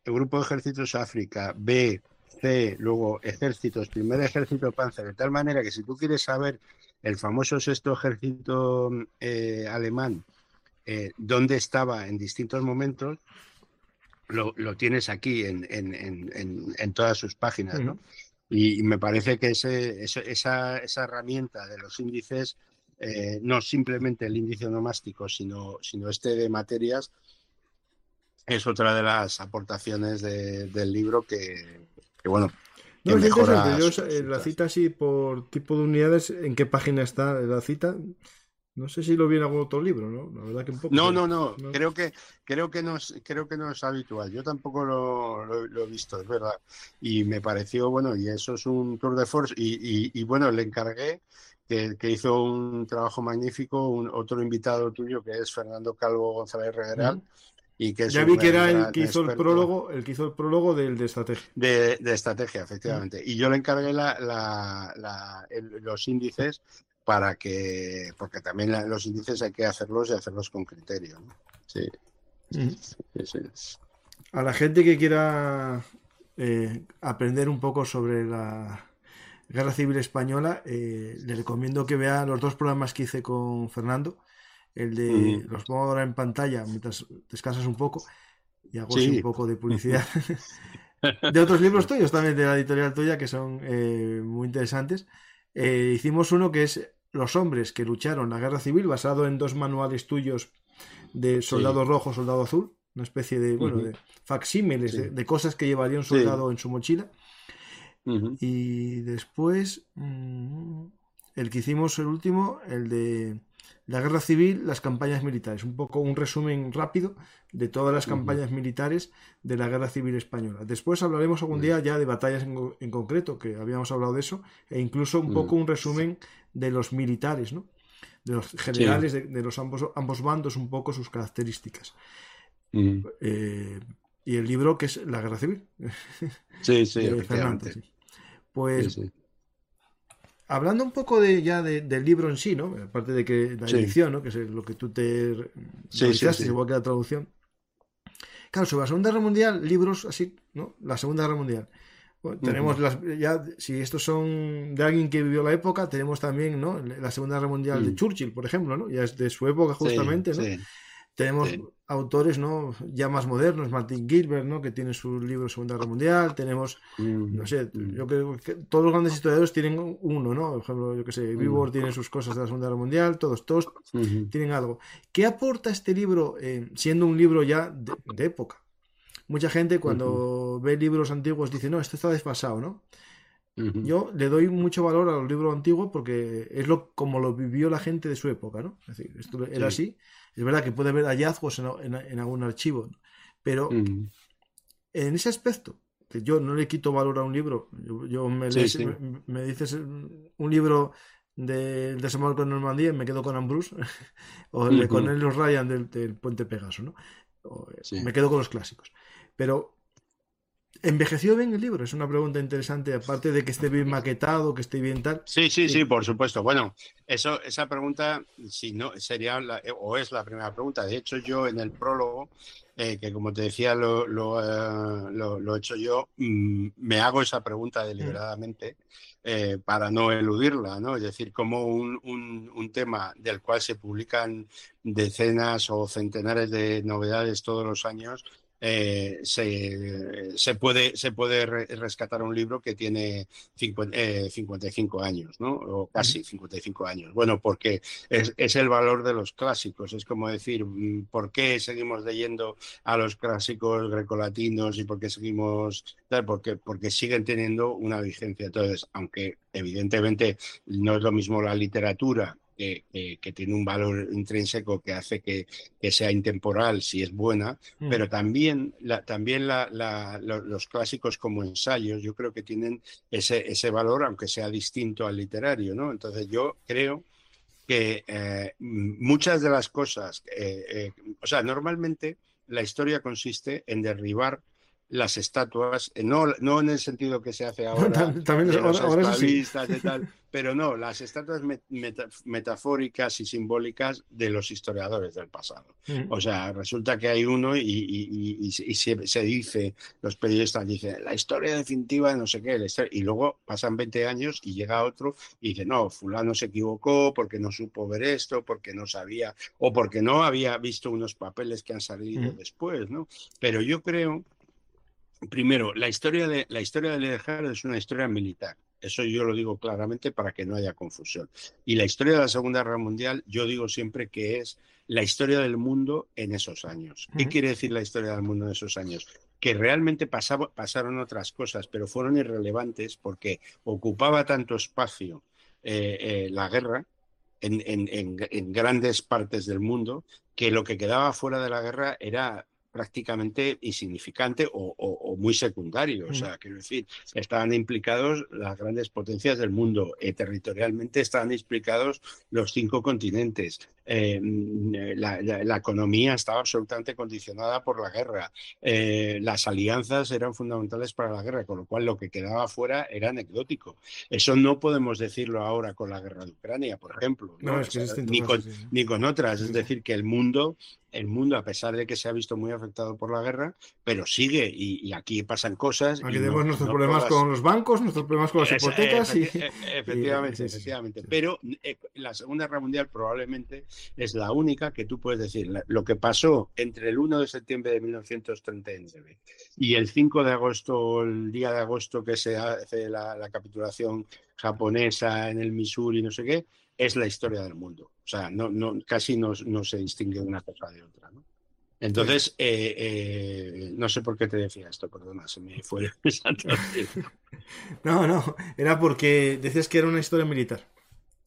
el grupo de ejércitos África, B, C, luego ejércitos, primer ejército Panzer, de tal manera que si tú quieres saber el famoso sexto ejército eh, alemán, eh, dónde estaba en distintos momentos, lo, tienes aquí en, en, todas sus páginas, ¿no? Y, me parece que ese, esa, esa, herramienta de los índices, eh, no simplemente el índice onomástico, sino, sino este de materias, es otra de las aportaciones del libro que, bueno. no, es interesante. Yo, la cita así por tipo de unidades, ¿en qué página está la cita? No sé si lo vi en algún otro libro, ¿no? La verdad que un poco. No, no, no. Creo que creo que no es, creo que no es habitual. Yo tampoco lo, he visto, es verdad. Y me pareció bueno. Y eso es un tour de force. Y, bueno, le encargué que, hizo un trabajo magnífico, un otro invitado tuyo que es Fernando Calvo González Regueral ya vi que era el que hizo el prólogo, el que hizo el prólogo del de estrategia. De, estrategia, efectivamente. Y yo le encargué los índices para que, porque también los índices hay que hacerlos y hacerlos con criterio. Sí. A la gente que quiera eh, aprender un poco sobre la Guerra Civil Española, eh, le recomiendo que vea los dos programas que hice con Fernando el de los pongo ahora en pantalla mientras descansas un poco y hago un poco de publicidad de otros libros tuyos también de la editorial tuya que son eh, muy interesantes. Eh, hicimos uno que es los hombres que lucharon la guerra civil basado en dos manuales tuyos de soldado rojo soldado azul una especie de bueno de facsímiles de, cosas que llevaría un soldado en su mochila. Y después mm, el que hicimos el último el de la guerra civil, las campañas militares. Un poco un resumen rápido de todas las campañas militares de la guerra civil española. Después hablaremos algún día ya de batallas en, concreto, que habíamos hablado de eso, e incluso un poco un resumen de los militares, ¿no? De los generales de, los ambos, ambos bandos, un poco sus características. Eh, y el libro que es La Guerra Civil. Sí, sí, Pues hablando un poco de ya del libro en sí, ¿no? Aparte de que la edición, ¿no? Que es lo que tú te sí, sí, igual que la traducción. Claro, sobre la Segunda Guerra Mundial, libros así, ¿no? La Segunda Guerra Mundial. tenemos las, ya, si estos son de alguien que vivió la época, tenemos también, ¿no? La Segunda Guerra Mundial de mm. Churchill, por ejemplo, ¿no? Ya es de su época justamente, ¿no? Tenemos autores ¿no? ya más modernos, Martin Gilbert, ¿no? que tiene su libro Segunda Guerra Mundial, tenemos, mm, no sé, mm. yo creo que todos los grandes historiadores tienen uno, ¿no? Por ejemplo, yo que sé, Vivor mm. tiene sus cosas de la Segunda Guerra Mundial, todos, todos tienen algo. ¿Qué aporta este libro, eh, siendo un libro ya de, época? Mucha gente cuando ve libros antiguos dice, no, esto está desfasado, ¿no? Yo le doy mucho valor a los libros antiguos porque es lo como lo vivió la gente de su época, ¿no? Es decir, esto era así es verdad que puede haber hallazgos en, algún archivo, pero en ese aspecto, que yo no le quito valor a un libro, yo, me, me, dices un libro de, de Samuel Normandía y me quedo con Ambrose, o con el los Ryan del, Puente Pegaso, ¿no? me quedo con los clásicos. Pero ¿Envejeció bien el libro? Es una pregunta interesante, aparte de que esté bien maquetado, que esté bien tal. Sí, sí, sí, por supuesto. Bueno, eso, esa pregunta, si no, sería o es la primera pregunta. De hecho, yo en el prólogo, eh, que como te decía, lo, lo, eh, he hecho yo, mm, me hago esa pregunta deliberadamente eh, para no eludirla, ¿no? Es decir, como un, un, un tema del cual se publican decenas o centenares de novedades todos los años, eh, se, puede, se puede rescatar un libro que tiene 55 eh, años, ¿no? O casi 55 años. Bueno, porque es, el valor de los clásicos. Es como decir, mm, ¿por qué seguimos leyendo a los clásicos grecolatinos y por qué seguimos... Porque, porque siguen teniendo una vigencia. Entonces, aunque evidentemente no es lo mismo la literatura que, tiene un valor intrínseco que hace que, sea intemporal si es buena, mm. pero también, también los clásicos como ensayos yo creo que tienen ese, ese valor, aunque sea distinto al literario, ¿no? Entonces yo creo que eh, muchas de las cosas, eh, eh, o sea, normalmente la historia consiste en derribar las estatuas, no, no en el sentido que se hace ahora, también, ahora, tal, pero no, las estatuas metafóricas y simbólicas de los historiadores del pasado. Mm. O sea, resulta que hay uno y, se, dice, los periodistas dicen, la historia definitiva de no sé qué, y luego pasan 20 años y llega otro y dice, no, fulano se equivocó porque no supo ver esto, porque no sabía, o porque no había visto unos papeles que han salido mm. después, ¿no? Pero yo creo primero, la historia de la historia de es una historia militar. Eso yo lo digo claramente para que no haya confusión. Y la historia de la Segunda Guerra Mundial, yo digo siempre que es la historia del mundo en esos años. ¿Qué quiere decir la historia del mundo en esos años? Que realmente pasaron otras cosas, pero fueron irrelevantes porque ocupaba tanto espacio eh, eh, la guerra en, en, grandes partes del mundo que lo que quedaba fuera de la guerra era prácticamente insignificante o, muy secundario. O mm. sea, quiero decir, estaban implicados las grandes potencias del mundo. Eh, territorialmente estaban implicados los cinco continentes. Eh, mm, la, economía estaba absolutamente condicionada por la guerra. Eh, las alianzas eran fundamentales para la guerra, con lo cual lo que quedaba fuera era anecdótico. Eso no podemos decirlo ahora con la guerra de Ucrania, por ejemplo, ni, con, ni con otras. Es decir, que el mundo el mundo, a pesar de que se ha visto muy afectado por la guerra, pero sigue y, aquí pasan cosas. Aquí tenemos nuestros problemas con los bancos, nuestros problemas con las hipotecas. y, efectivamente, efectivamente. Pero eh, la Segunda Guerra Mundial probablemente es la única que tú puedes decir. Lo que pasó entre el 1 de septiembre de 1939 y el 5 de agosto, el día de agosto que se hace la, capitulación japonesa en el Missouri, no sé qué, es la historia del mundo. O sea, no, no, casi no, no se distingue una cosa de otra. ¿no? Entonces, eh, eh, no sé por qué te decía esto, perdona, se me fue. no, no, era porque decías que era una historia militar.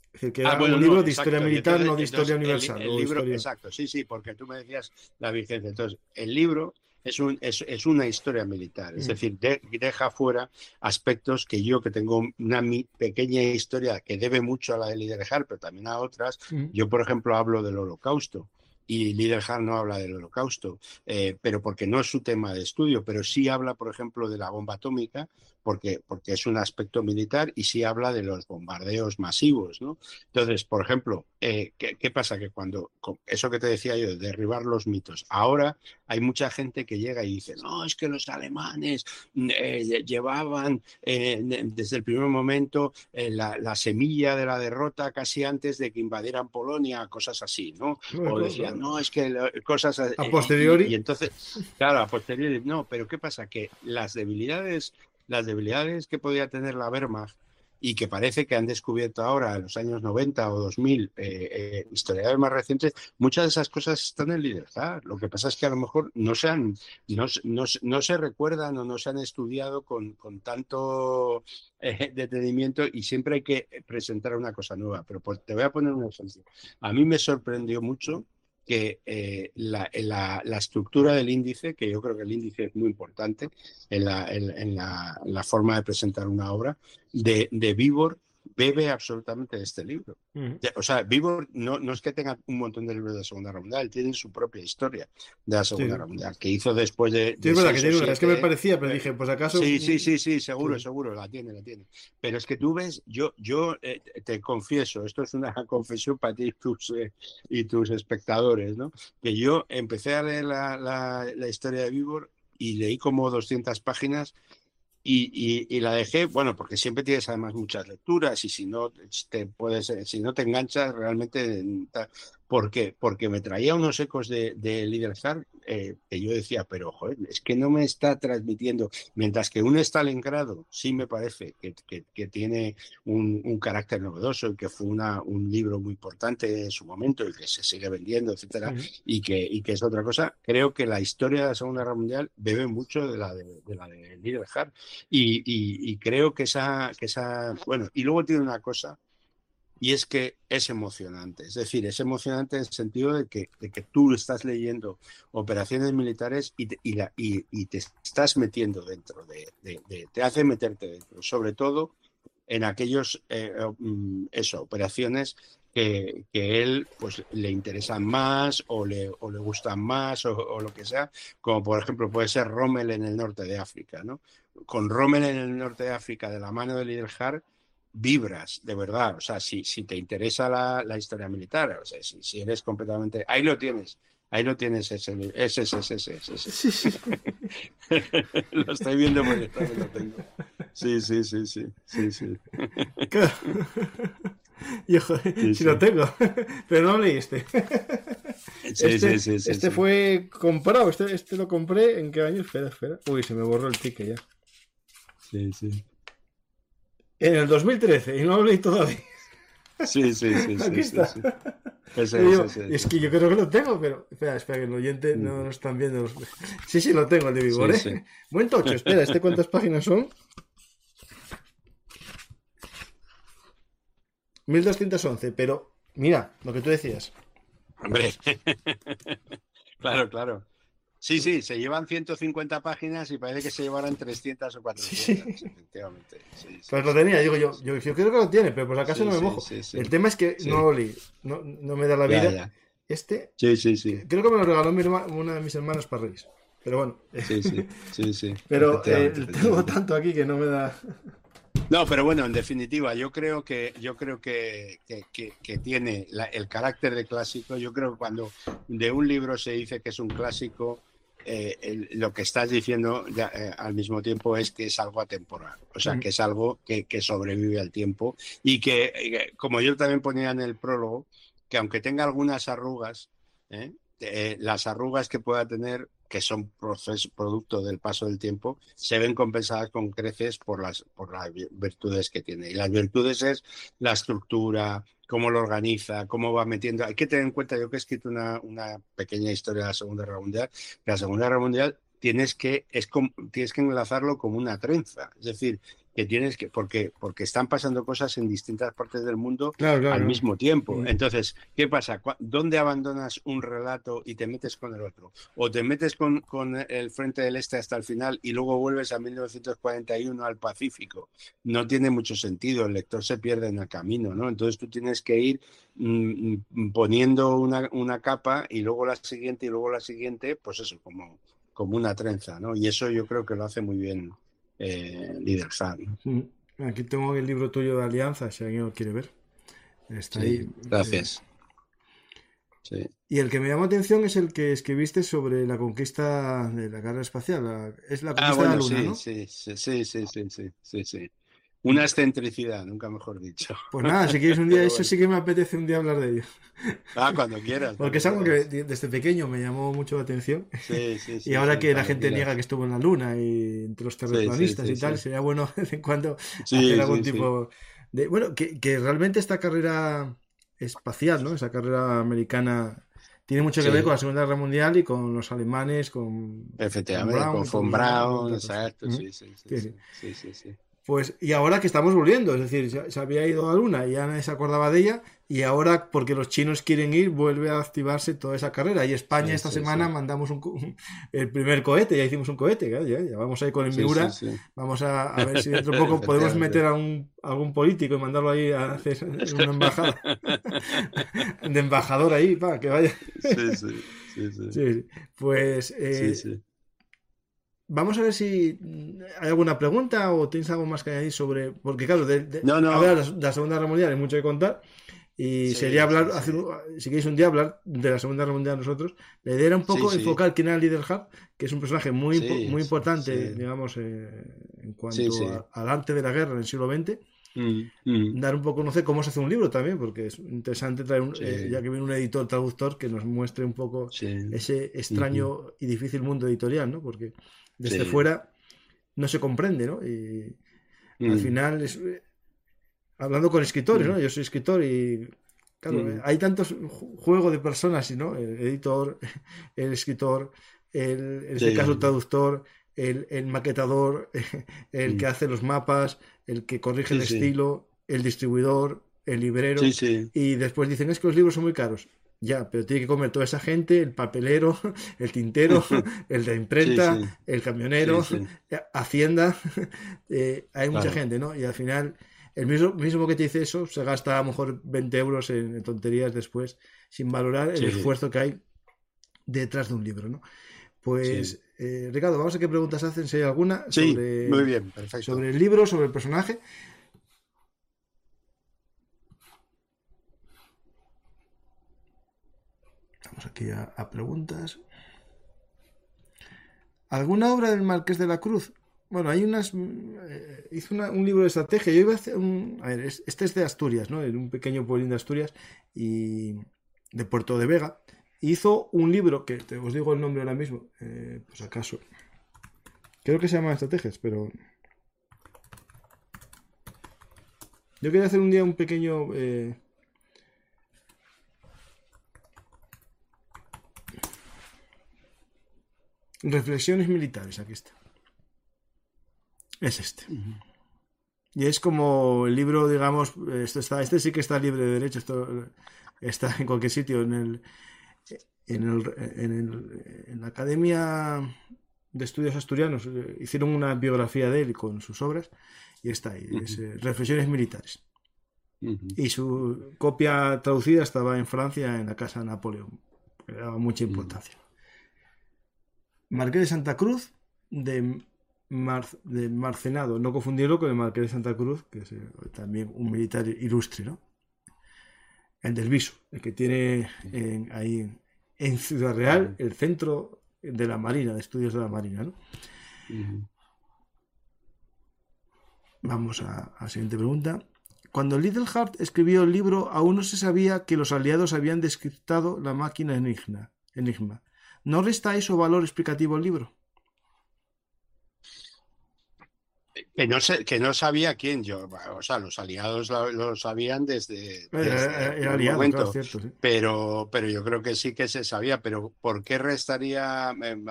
Es decir, que era ah, un libro de historia militar, no de historia universal. El, libro, Exacto, sí, sí, porque tú me decías la vigencia. Entonces, el libro es, un, es, es una historia militar, es mm. decir, deja fuera aspectos que yo, que tengo una pequeña historia que debe mucho a la de Liderhard, pero también a otras, mm. yo, por ejemplo, hablo del holocausto y Liderhard no habla del holocausto, eh, pero porque no es su tema de estudio, pero sí habla, por ejemplo, de la bomba atómica, porque, porque es un aspecto militar y sí habla de los bombardeos masivos, ¿no? Entonces, por ejemplo, eh, ¿qué, pasa? Que cuando, eso que te decía yo, de derribar los mitos, ahora hay mucha gente que llega y dice, no, es que los alemanes mm, eh, llevaban eh, desde el primer momento la, semilla de la derrota casi antes de que invadieran Polonia, cosas así, ¿no? o decían, no, es que cosas... A posteriori. y entonces, claro, a posteriori, no, pero ¿qué pasa? Que las debilidades las debilidades que podía tener la Wehrmacht y que parece que han descubierto ahora en los años 90 o 2000 eh, eh, historiadores más recientes, muchas de esas cosas están en libertad. Lo que pasa es que a lo mejor no se, han, no, no, se recuerdan o no se han estudiado con, con tanto eh, detenimiento y siempre hay que presentar una cosa nueva. Pero pues, te voy a poner un ejemplo. A mí me sorprendió mucho que eh, la, la, estructura del índice, que yo creo que el índice es muy importante en la, en, la, forma de presentar una obra, de, de Vivor bebe absolutamente de este libro. O sea, Vivo no, no, es que tenga un montón de libros de la Segunda Guerra Mundial, tiene su propia historia de la Segunda Guerra Mundial, que hizo después de... sí, es verdad que tiene es que me parecía, pero dije, pues acaso... Sí, sí, sí, sí, seguro, seguro, la tiene, la tiene. Pero es que tú ves, yo, yo eh, te confieso, esto es una confesión para ti y tus, eh, y tus espectadores, ¿no? Que yo empecé a leer la, la, la historia de Vivor y leí como 200 páginas y, la dejé, bueno, porque siempre tienes además muchas lecturas y si no te puedes, si no te enganchas realmente ¿Por qué? Porque me traía unos ecos de, de eh, que yo decía, pero joder, es que no me está transmitiendo. Mientras que un Stalingrado sí me parece que, que, tiene un, carácter novedoso y que fue una, un libro muy importante en su momento y que se sigue vendiendo, etcétera, y, que, y que es otra cosa. Creo que la historia de la Segunda Guerra Mundial bebe mucho de la de, de la de Y, y, y, creo que esa, que esa. Bueno, y luego tiene una cosa y es que es emocionante. Es decir, es emocionante en el sentido de que, de que tú estás leyendo operaciones militares y te, y, te estás metiendo dentro de, te hace meterte dentro, sobre todo en aquellos, eh, mm, operaciones que, que, él pues le interesan más o le, o le gustan más o, lo que sea, como por ejemplo puede ser Rommel en el norte de África, ¿no? Con Rommel en el norte de África de la mano de Liderhard vibras, de verdad. O sea, si, si te interesa la, la historia militar, o sea, si, si, eres completamente. Ahí lo tienes. Ahí lo tienes, ese, ese, ese, ese, ese. lo estoy viendo porque también lo tengo. Sí, sí, sí, sí, sí, sí. Claro. Yo, sí, si lo tengo, pero no leíste. Sí, este, sí, sí, este fue comprado, este, este lo compré en qué año, espera, espera. Uy, se me borró el ticket ya. Sí, sí. En el 2013, y no lo leí todavía. Sí, sí, sí. Aquí está. es que yo creo que lo tengo, pero. Espera, espera, que el oyente no lo están viendo. Sí, sí, lo tengo, el de Vigor, ¿eh? Buen tocho, espera, ¿este cuántas páginas son? 1211, pero mira, lo que tú decías. Hombre. claro, claro. Sí, sí, se llevan 150 páginas y parece que se llevarán 300 o 400, sí. efectivamente. pues lo tenía, digo yo, yo, creo que lo tiene, pero por acaso no me mojo. El tema es que no lo leí, no, no, me da la vida. Este, sí, sí, sí. creo que me lo regaló mi una de mis hermanas para Reyes. Pero bueno. Sí, sí, sí, sí. pero eh, tengo tanto aquí que no me da. No, pero bueno, en definitiva, yo creo que yo creo que, que, que tiene el carácter de clásico. Yo creo que cuando de un libro se dice que es un clásico, eh, lo que estás diciendo eh, al mismo tiempo es que es algo atemporal, o sea, que es algo que, sobrevive al tiempo y que, eh, como yo también ponía en el prólogo, que aunque tenga algunas arrugas, las arrugas que pueda tener, que son producto del paso del tiempo, se ven compensadas con creces por las, por las virtudes que tiene. Y las virtudes es la estructura, cómo lo organiza, cómo va metiendo. Hay que tener en cuenta, yo que he escrito una, una pequeña historia de la Segunda Guerra Mundial, que la Segunda Guerra Mundial tienes que, es tienes que enlazarlo como una trenza. Es decir, que tienes que, porque, porque están pasando cosas en distintas partes del mundo al mismo tiempo. Mm. Entonces, ¿qué pasa? ¿Dónde abandonas un relato y te metes con el otro? O te metes con, con el Frente del Este hasta el final y luego vuelves a 1941 al Pacífico. No tiene mucho sentido, el lector se pierde en el camino, ¿no? Entonces tú tienes que ir mm, mm, poniendo una, una capa y luego la siguiente y luego la siguiente, pues eso, como, como una trenza, ¿no? Y eso yo creo que lo hace muy bien eh. Mm. Aquí tengo el libro tuyo de Alianza, si alguien lo quiere ver. Está ahí. Gracias. Y el que me llamó atención es el que escribiste sobre la conquista de la carrera espacial. Es la ah, conquista de la Luna, sí, ¿no? Sí, sí, sí, sí, sí, sí, sí. Una excentricidad, nunca mejor dicho. Pues nada, si quieres un día, eso sí que me apetece un día hablar de ello. Ah, cuando quieras. Porque es algo que desde pequeño me llamó mucho la atención. Sí, sí, sí. y ahora que la gente niega que estuvo en la Luna y entre los terraplanistas y tal, sería bueno de vez en cuando hacer algún tipo de. Bueno, que, que realmente esta carrera espacial, ¿no? Esa carrera americana tiene mucho que ver con la Segunda Guerra Mundial y con los alemanes, con. Efectivamente, con von Braun, exacto, sí, sí, sí, sí, sí, pues, y ahora que estamos volviendo, es decir, se, había ido a la Luna y ya nadie se acordaba de ella, y ahora, porque los chinos quieren ir, vuelve a activarse toda esa carrera. Y España esta semana mandamos un, el primer cohete, ya hicimos un cohete, ya, ya, vamos ahí con el Miura, vamos a, ver si dentro de poco podemos meter a, un, algún político y mandarlo ahí a hacer una embajada. De embajador ahí, para que vaya. sí, sí, sí, Pues. Eh, Vamos a ver si hay alguna pregunta o tienes algo más que añadir sobre. Porque, claro, de, de, no, no. la Segunda Guerra Mundial hay mucho que contar. Y sería hablar, hacer, si queréis un día hablar de la Segunda Guerra Mundial nosotros, la idea era un poco enfocar quién era el líder Hub, que es un personaje muy, muy importante, digamos, eh, en cuanto al arte de la guerra en el siglo XX. Mm, mm. Dar un poco conocer cómo se hace un libro también, porque es interesante traer, un, eh, ya que viene un editor traductor que nos muestre un poco ese extraño y difícil mundo editorial, ¿no? Porque desde fuera no se comprende, ¿no? Y al mm. final es, hablando con escritores, ¿no? Mm. Yo soy escritor y claro, mm. hay tantos juegos de personas, ¿no? El editor, el escritor, el, en este caso el traductor, el, maquetador, el que hace los mapas, el que corrige el estilo, el distribuidor, el librero, y después dicen es que los libros son muy caros. Ya, pero tiene que comer toda esa gente, el papelero, el tintero, el de imprenta, el camionero, Hacienda, eh, hay mucha gente, ¿no? Y al final, el mismo, mismo que te dice eso, se gasta a lo mejor 20 euros en, tonterías después, sin valorar el esfuerzo que hay detrás de un libro, ¿no? Pues, eh, Ricardo, vamos a ver qué preguntas hacen, si hay alguna, sobre, muy bien, sobre el libro, sobre el personaje. Vamos aquí a, preguntas. ¿Alguna obra del Marqués de la Cruz? Bueno, hay unas. Eh, hizo un libro de estrategia. Yo iba a hacer un. A ver, este es de Asturias, ¿no? En un pequeño pueblín de Asturias y de Puerto de Vega. Hizo un libro que te, os digo el nombre ahora mismo, eh, pues acaso. Creo que se llama Estrategias, pero. Yo quería hacer un día un pequeño. Eh, Reflexiones militares, aquí está. Es este. Y es como el libro, digamos, esto está, este sí que está libre de derecho, esto está en cualquier sitio, en el, en, el, en, la Academia de Estudios Asturianos eh, hicieron una biografía de él con sus obras y está ahí, eh, Reflexiones Militares. Y su copia traducida estaba en Francia, en la Casa de Napoleón. Le daba mucha importancia. Marqués de Santa Cruz de, de Marcenado, no confundirlo con el Marqués de Santa Cruz, que es eh, también un militar ilustre, ¿no? El del Viso, el que tiene ahí en Ciudad Real el centro de la Marina, de estudios de la Marina, ¿no? Vamos a, a, la siguiente pregunta. Cuando Little Hart escribió el libro, aún no se sabía que los aliados habían descriptado la máquina Enigma. Enigma. ¿No resta eso valor explicativo al libro? Que no, sé, que no sabía quién yo, o sea, los aliados lo, sabían desde, desde momento, pero, pero yo creo que sí que se sabía, pero ¿por qué restaría? Em,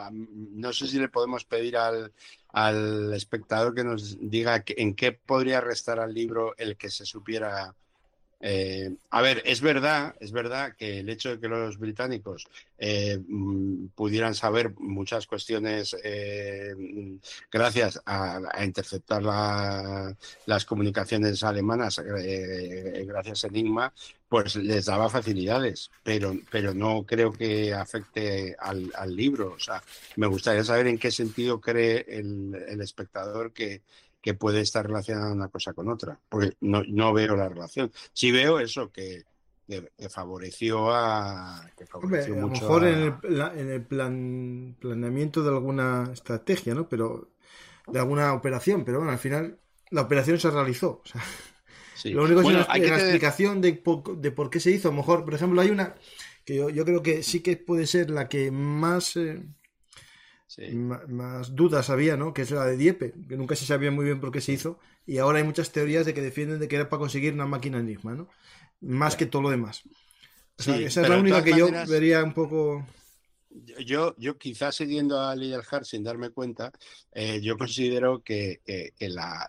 no sé si le podemos pedir al, al espectador que nos diga en qué podría restar al libro el que se supiera eh, a ver, es verdad, es verdad que el hecho de que los británicos eh, mm, pudieran saber muchas cuestiones eh, gracias a, interceptar las comunicaciones alemanas, gracias a Enigma, pues les daba facilidades, pero, pero no creo que afecte al, libro. O sea, me gustaría saber en qué sentido cree el, el espectador que, que, puede estar relacionada una cosa con otra, porque no, no veo la relación. Sí veo eso, que, que, favoreció a... Que favoreció a lo mejor en, el, en el plan, planeamiento de alguna estrategia, ¿no? Pero de alguna operación, pero bueno, al final la operación se realizó. O sea, lo único es la, explicación de, por qué se hizo. A lo mejor, por ejemplo, hay una que yo, creo que sí que puede ser la que más, eh, más dudas había, ¿no? Que es la de Dieppe, que nunca se sabía muy bien por qué se hizo. Y ahora hay muchas teorías de que defienden de que era para conseguir una máquina enigma, ¿no? Más que todo lo demás. esa es la única que yo vería un poco yo, yo quizás siguiendo a Hart sin darme cuenta, eh, yo considero que, la,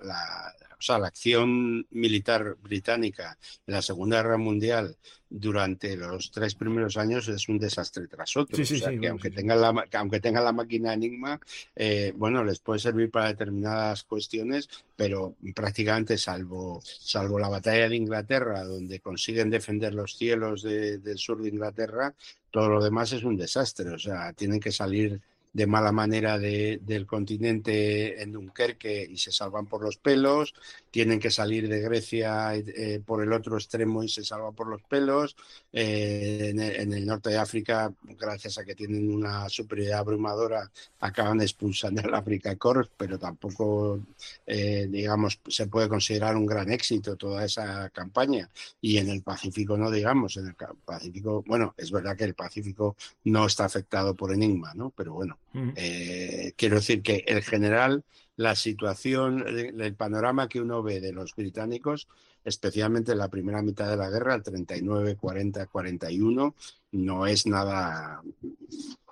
o sea, la acción militar británica en la Segunda Guerra Mundial durante los tres primeros años es un desastre tras otro. o sea, que aunque, tengan la, aunque tengan la máquina Enigma, eh, bueno, les puede servir para determinadas cuestiones, pero prácticamente salvo, salvo la batalla de Inglaterra, donde consiguen defender los cielos del sur de Inglaterra, todo lo demás es un desastre. O sea, tienen que salir de mala manera del continente en Dunkerque y se salvan por los pelos, tienen que salir de Grecia eh, por el otro extremo y se salvan por los pelos, eh, en, el, norte de África, gracias a que tienen una superioridad abrumadora, acaban expulsando al África Corps, pero tampoco, eh, digamos, se puede considerar un gran éxito toda esa campaña. Y en el Pacífico no, digamos, en el Pacífico, bueno, es verdad que el Pacífico no está afectado por Enigma, ¿no? Pero bueno, eh, quiero decir que en general la situación, el panorama que uno ve de los británicos, especialmente en la primera mitad de la guerra, el 39, 40, 41, no es nada,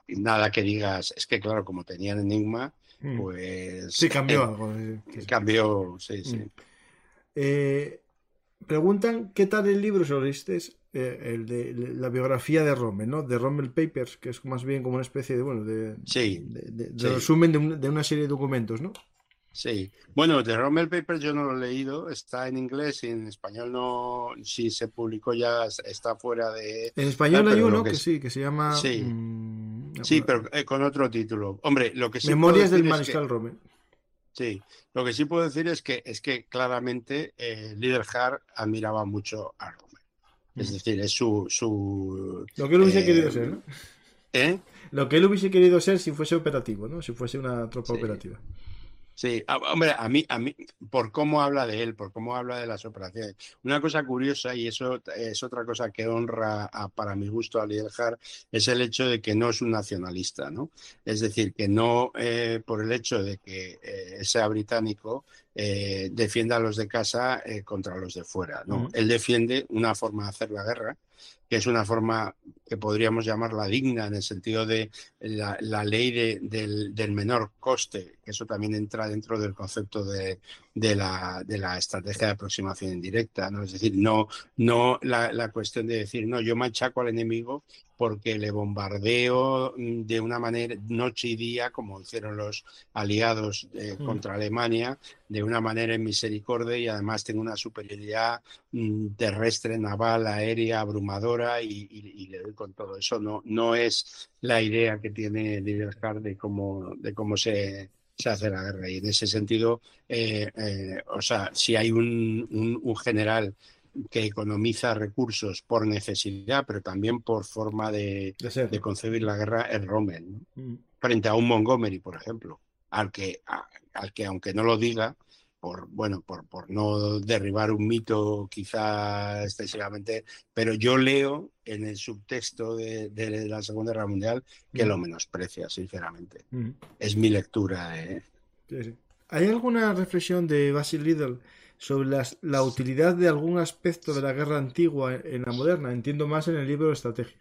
nada que digas, es que claro, como tenían enigma, mm. pues... Sí, cambió algo. Cambió, sí, sí. Mm. Eh, preguntan, ¿qué tal el libro? Eh, el de la biografía de Rommel, ¿no? De Rommel Papers, que es más bien como una especie de, bueno, de, resumen de, una serie de documentos, ¿no? Sí, bueno, de Rommel Papers yo no lo he leído, está en inglés y en español no, si se publicó ya está fuera de... En español hay uno que, sí, que se llama... Sí, mm, sí pero eh, con otro título. Hombre, lo que sí Memorias del Mariscal Rommel. Sí, lo que sí puedo decir es que es que claramente eh, Hart admiraba mucho a Rommel. Es mm. decir, es su... su Lo que él hubiese querido eh, ser, ¿no? ¿Eh? Lo que él hubiese querido ser si fuese operativo, ¿no? Si fuese una tropa operativa. Sí, ah, hombre, a mí, a mí, por cómo habla de él, por cómo habla de las operaciones. Una cosa curiosa, y eso es otra cosa que honra para mi gusto a Lielhard, es el hecho de que no es un nacionalista, ¿no? Es decir, que no eh, por el hecho de que eh, sea británico, eh, defienda a los de casa contra los de fuera, ¿no? Él defiende una forma de hacer la guerra, que es una forma que podríamos llamarla digna en el sentido de la, ley del, menor coste, que eso también entra dentro del concepto de, la, estrategia de aproximación indirecta, ¿no? Es decir, no, no la, la cuestión de decir, no, yo machaco al enemigo porque le bombardeo mm, de una manera noche y día, como hicieron los aliados eh, mm. contra Alemania, de una manera en misericordia y además tengo una superioridad mm, terrestre, naval, aérea, abrumadora y, le doy con todo eso. No, no es la idea que tiene Libertad de cómo, de cómo se, se hace la guerra. Y en ese sentido, eh, eh, o sea, si hay un, un general que economiza recursos por necesidad, pero también por forma de, concebir la guerra, es Rommel, mm. frente a un Montgomery, por ejemplo, al que, al que aunque no lo diga, por bueno, por, por no derribar un mito quizá excesivamente, pero yo leo en el subtexto de, la Segunda Guerra Mundial que lo mm. menosprecia, sinceramente. Mm. Es mi lectura. ¿eh? ¿Hay alguna reflexión de Basil Liddell sobre la utilidad de algún aspecto de la guerra antigua en la moderna. Entiendo más en el libro de estrategia,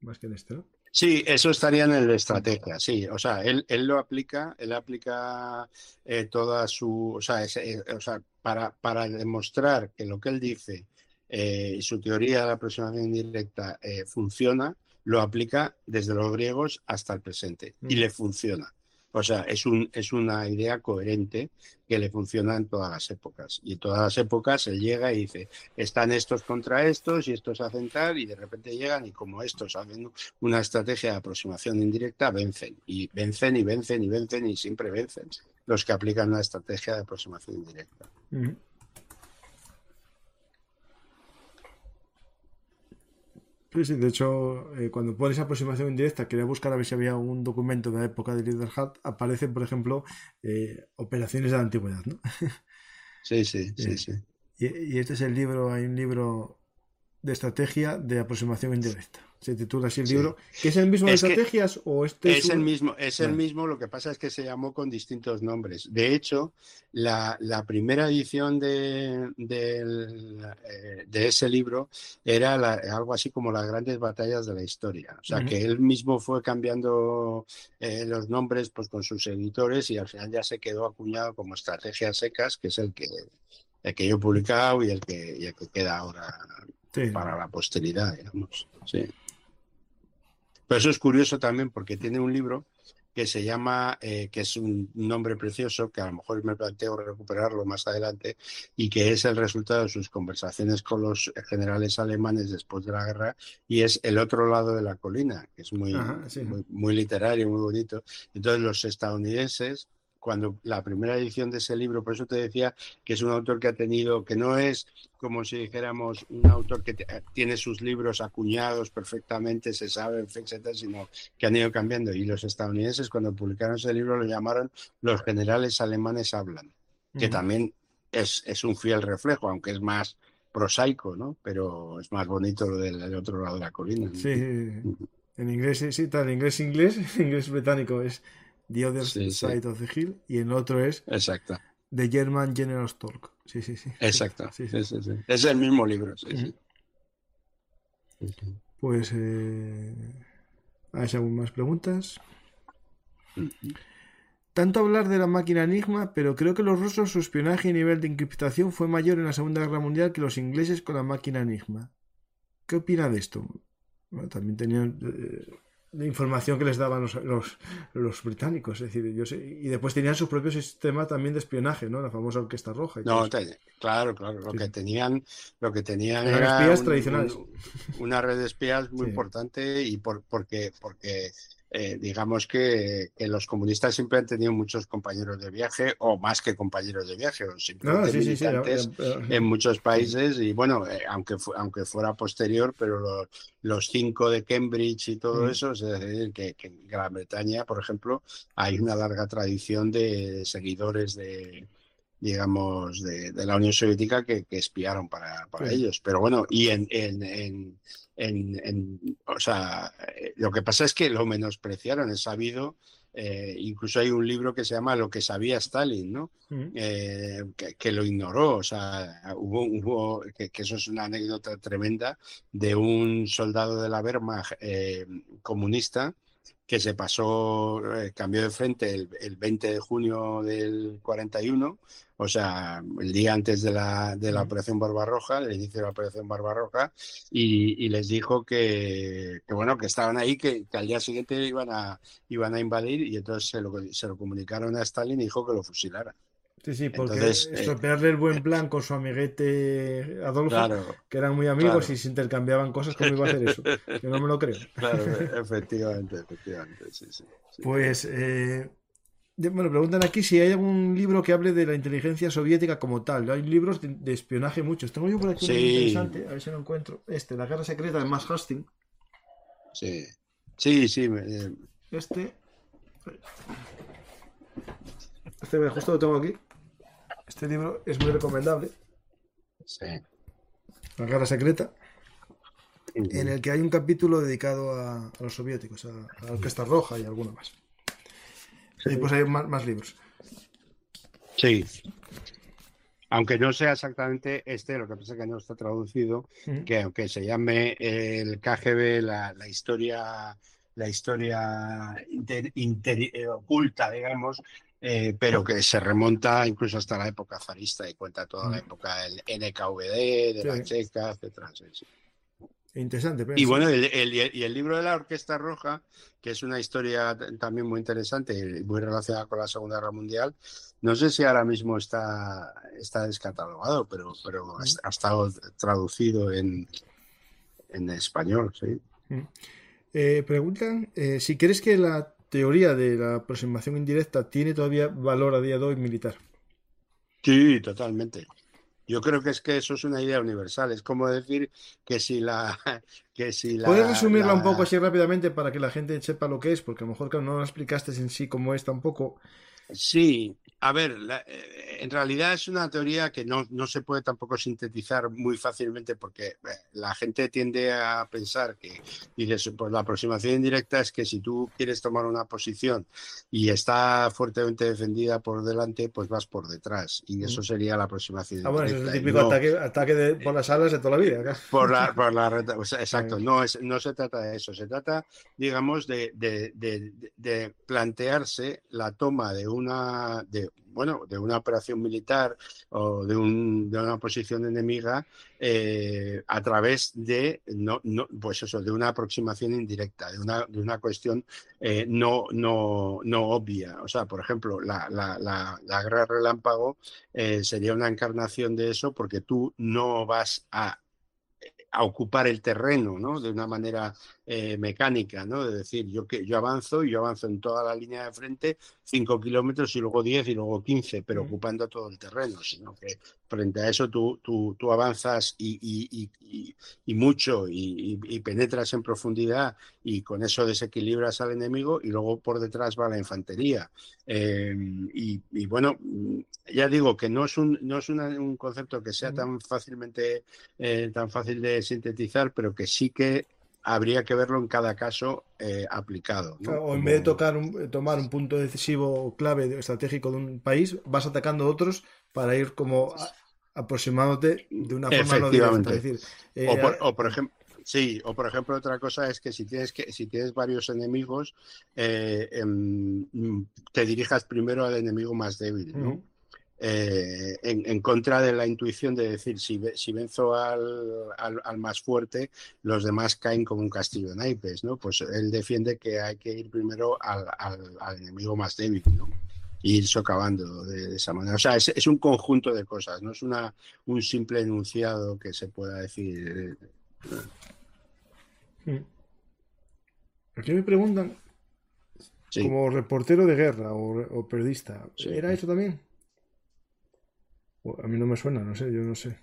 más que en este, ¿no? Sí, eso estaría en el de estrategia, sí. O sea, él, él lo aplica, él aplica eh, toda su, o sea, eh, o sea para, para, demostrar que lo que él dice eh, y su teoría de la aproximación indirecta funciona, lo aplica desde los griegos hasta el presente y mm. le funciona. O sea, es, un, es una idea coherente que le funciona en todas las épocas. Y en todas las épocas él llega y dice, están estos contra estos y estos hacen tal, y de repente llegan y como estos hacen una estrategia de aproximación indirecta, vencen. Y vencen y vencen y vencen y siempre vencen los que aplican una estrategia de aproximación indirecta. Sí, sí, de hecho, eh, cuando pones aproximación indirecta, quería buscar a ver si había un documento de la época de Leader Hat, aparecen, por ejemplo, eh, operaciones de la antigüedad, ¿no? Sí, sí, sí, eh, sí. Y, este es el libro, hay un libro de estrategia de aproximación indirecta se titula así el libro, que es el mismo de estrategias o este es, el mismo, es el mismo, lo que pasa es que se llamó con distintos nombres. De hecho, la, primera edición de, eh, de, ese libro era algo así como las grandes batallas de la historia. O sea, que él mismo fue cambiando eh, los nombres pues, con sus editores y al final ya se quedó acuñado como Estrategias Secas, que es el que, el que yo he publicado y el que, y el que queda ahora para la posteridad, digamos. Sí. Pero eso es curioso también porque tiene un libro que se llama, eh, que es un nombre precioso, que a lo mejor me planteo recuperarlo más adelante, y que es el resultado de sus conversaciones con los generales alemanes después de la guerra, y es El otro lado de la colina, que es muy, muy, muy literario, muy bonito. Entonces los estadounidenses cuando la primera edición de ese libro, por eso te decía que es un autor que ha tenido, que no es como si dijéramos un autor que tiene sus libros acuñados perfectamente, se sabe, etcétera, sino que han ido cambiando. Y los estadounidenses cuando publicaron ese libro lo llamaron Los generales alemanes hablan, que también es, es un fiel reflejo, aunque es más prosaico, ¿no? Pero es más bonito lo del, otro lado de la colina. Sí, en inglés, sí, tal, en inglés inglés, inglés británico es The Other Side of the Hill, y el otro es Exacto. The German General Talk. Sí, sí, sí. Exacto. Es el mismo libro. Pues, eh, ¿hay aún más preguntas? Tanto hablar de la máquina Enigma, pero creo que los rusos su espionaje y nivel de encriptación fue mayor en la Segunda Guerra Mundial que los ingleses con la máquina Enigma. ¿Qué opina de esto? también tenían eh, de información que les daban los, los, británicos. Es decir, yo sé, y después tenían su propio sistema también de espionaje, ¿no? La famosa Orquesta Roja. no, claro, claro. Lo que tenían, lo que tenían era espías tradicionales. una red de espías muy importante y por, porque, porque eh, digamos que, los comunistas siempre han tenido muchos compañeros de viaje o más que compañeros de viaje o simplemente ah, en muchos países y bueno eh, aunque aunque fuera posterior pero los, cinco de Cambridge y todo mm. eso es decir que, en Gran Bretaña por ejemplo hay una larga tradición de seguidores de digamos, de, la Unión Soviética que, espiaron para, ellos. Pero bueno, y en, en, en, o sea, eh, lo que pasa es que lo menospreciaron, es sabido. Eh, incluso hay un libro que se llama Lo que sabía Stalin, ¿no? Mm. Eh, que, lo ignoró, o sea, hubo, hubo que, eso es una anécdota tremenda de un soldado de la Wehrmacht comunista que se pasó, cambió de frente el, el, 20 de junio del 41 o sea, el día antes de la, de la Operación Barbarroja, el inicio de la Operación Barbarroja, y, y les dijo que, que, bueno, que estaban ahí, que, al día siguiente iban a, iban a invadir, y entonces se lo, se lo comunicaron a Stalin y dijo que lo fusilara. Sí, sí, porque entonces, eh, estropearle el buen plan con su amiguete Adolfo, que eran muy amigos y se intercambiaban cosas, ¿cómo iba a hacer eso? Yo no me lo creo. Claro, efectivamente, efectivamente, sí, sí. Pues eh, bueno, preguntan aquí si hay algún libro que hable de la inteligencia soviética como tal. Hay libros de, espionaje muchos. Tengo yo por aquí uno interesante, a ver si lo encuentro. Este, La Guerra Secreta de Max Hastings. Sí, sí, sí. Eh. Este. Este justo lo tengo aquí. Este libro es muy recomendable. Sí. La Guerra Secreta. En el que hay un capítulo dedicado a, los soviéticos, a, a la Orquesta Roja y alguno más. Sí, pues hay más, libros. Sí. Aunque no sea exactamente este, lo que pasa es que no está traducido, que aunque se llame el KGB, la, historia, la historia eh, oculta, digamos, eh, pero que se remonta incluso hasta la época zarista y cuenta toda la época del NKVD, de la Checa, etcétera. Interesante. Y bueno, el, y el libro de la Orquesta Roja, que es una historia también muy interesante, muy relacionada con la Segunda Guerra Mundial, no sé si ahora mismo está, está descatalogado, pero, pero ha, estado traducido en, en español, sí. Eh, preguntan eh, si crees que la teoría de la aproximación indirecta tiene todavía valor a día de hoy militar. Sí, totalmente. Yo creo que es que eso es una idea universal. Es como decir que si la. Que si la ¿Puedes resumirla un poco así rápidamente para que la gente sepa lo que es? Porque a lo mejor no lo explicaste en sí cómo es tampoco. Sí, a ver, eh, en realidad es una teoría que no, no, se puede tampoco sintetizar muy fácilmente porque eh, la gente tiende a pensar que, dices, pues la aproximación indirecta es que si tú quieres tomar una posición y está fuertemente defendida por delante, pues vas por detrás y eso sería la aproximación indirecta. Ah, bueno, es el típico ataque, por las alas de toda la vida. Por la, por la exacto, no, es, no se trata de eso, se trata, digamos, de, de, de, de plantearse la toma de una... De, bueno, de una operación militar o de, un, de una posición enemiga eh, a través de, no, no, pues eso, de una aproximación indirecta, de una, de una cuestión eh, no, no, no obvia. O sea, por ejemplo, la, la, la, guerra relámpago eh, sería una encarnación de eso porque tú no vas a a ocupar el terreno, ¿no? De una manera eh, mecánica, ¿no? De decir, yo, que, yo avanzo y yo avanzo en toda la línea de frente, 5 kilómetros y luego 10 y luego 15, pero ocupando todo el terreno, sino que frente a eso tú, tú, tú avanzas y, y, y, y mucho y, penetras en profundidad y con eso desequilibras al enemigo y luego por detrás va la infantería. Eh, y, bueno, ya digo que no es un, no es un concepto que sea tan fácilmente eh, tan fácil de sintetizar, pero que sí que habría que verlo en cada caso eh, aplicado. o en vez de tocar un, tomar un punto decisivo clave estratégico de un país, vas atacando otros para ir como aproximándote de una forma no directa. decir, eh, o, por, ejemplo. Sí, o por ejemplo otra cosa es que si tienes que si tienes varios enemigos eh, em, te dirijas primero al enemigo más débil, ¿no? Eh, en, contra de la intuición de decir, si, si venzo al, al, más fuerte, los demás caen como un castillo de naipes, ¿no? Pues él defiende que hay que ir primero al, al enemigo más débil, ¿no? Y ir socavando de, esa manera. O sea, es, es, un conjunto de cosas, no es una, un simple enunciado que se pueda decir. Hmm. Aquí me preguntan, como reportero de guerra o, periodista, ¿era eso también? A mí no me suena, no sé, yo no sé.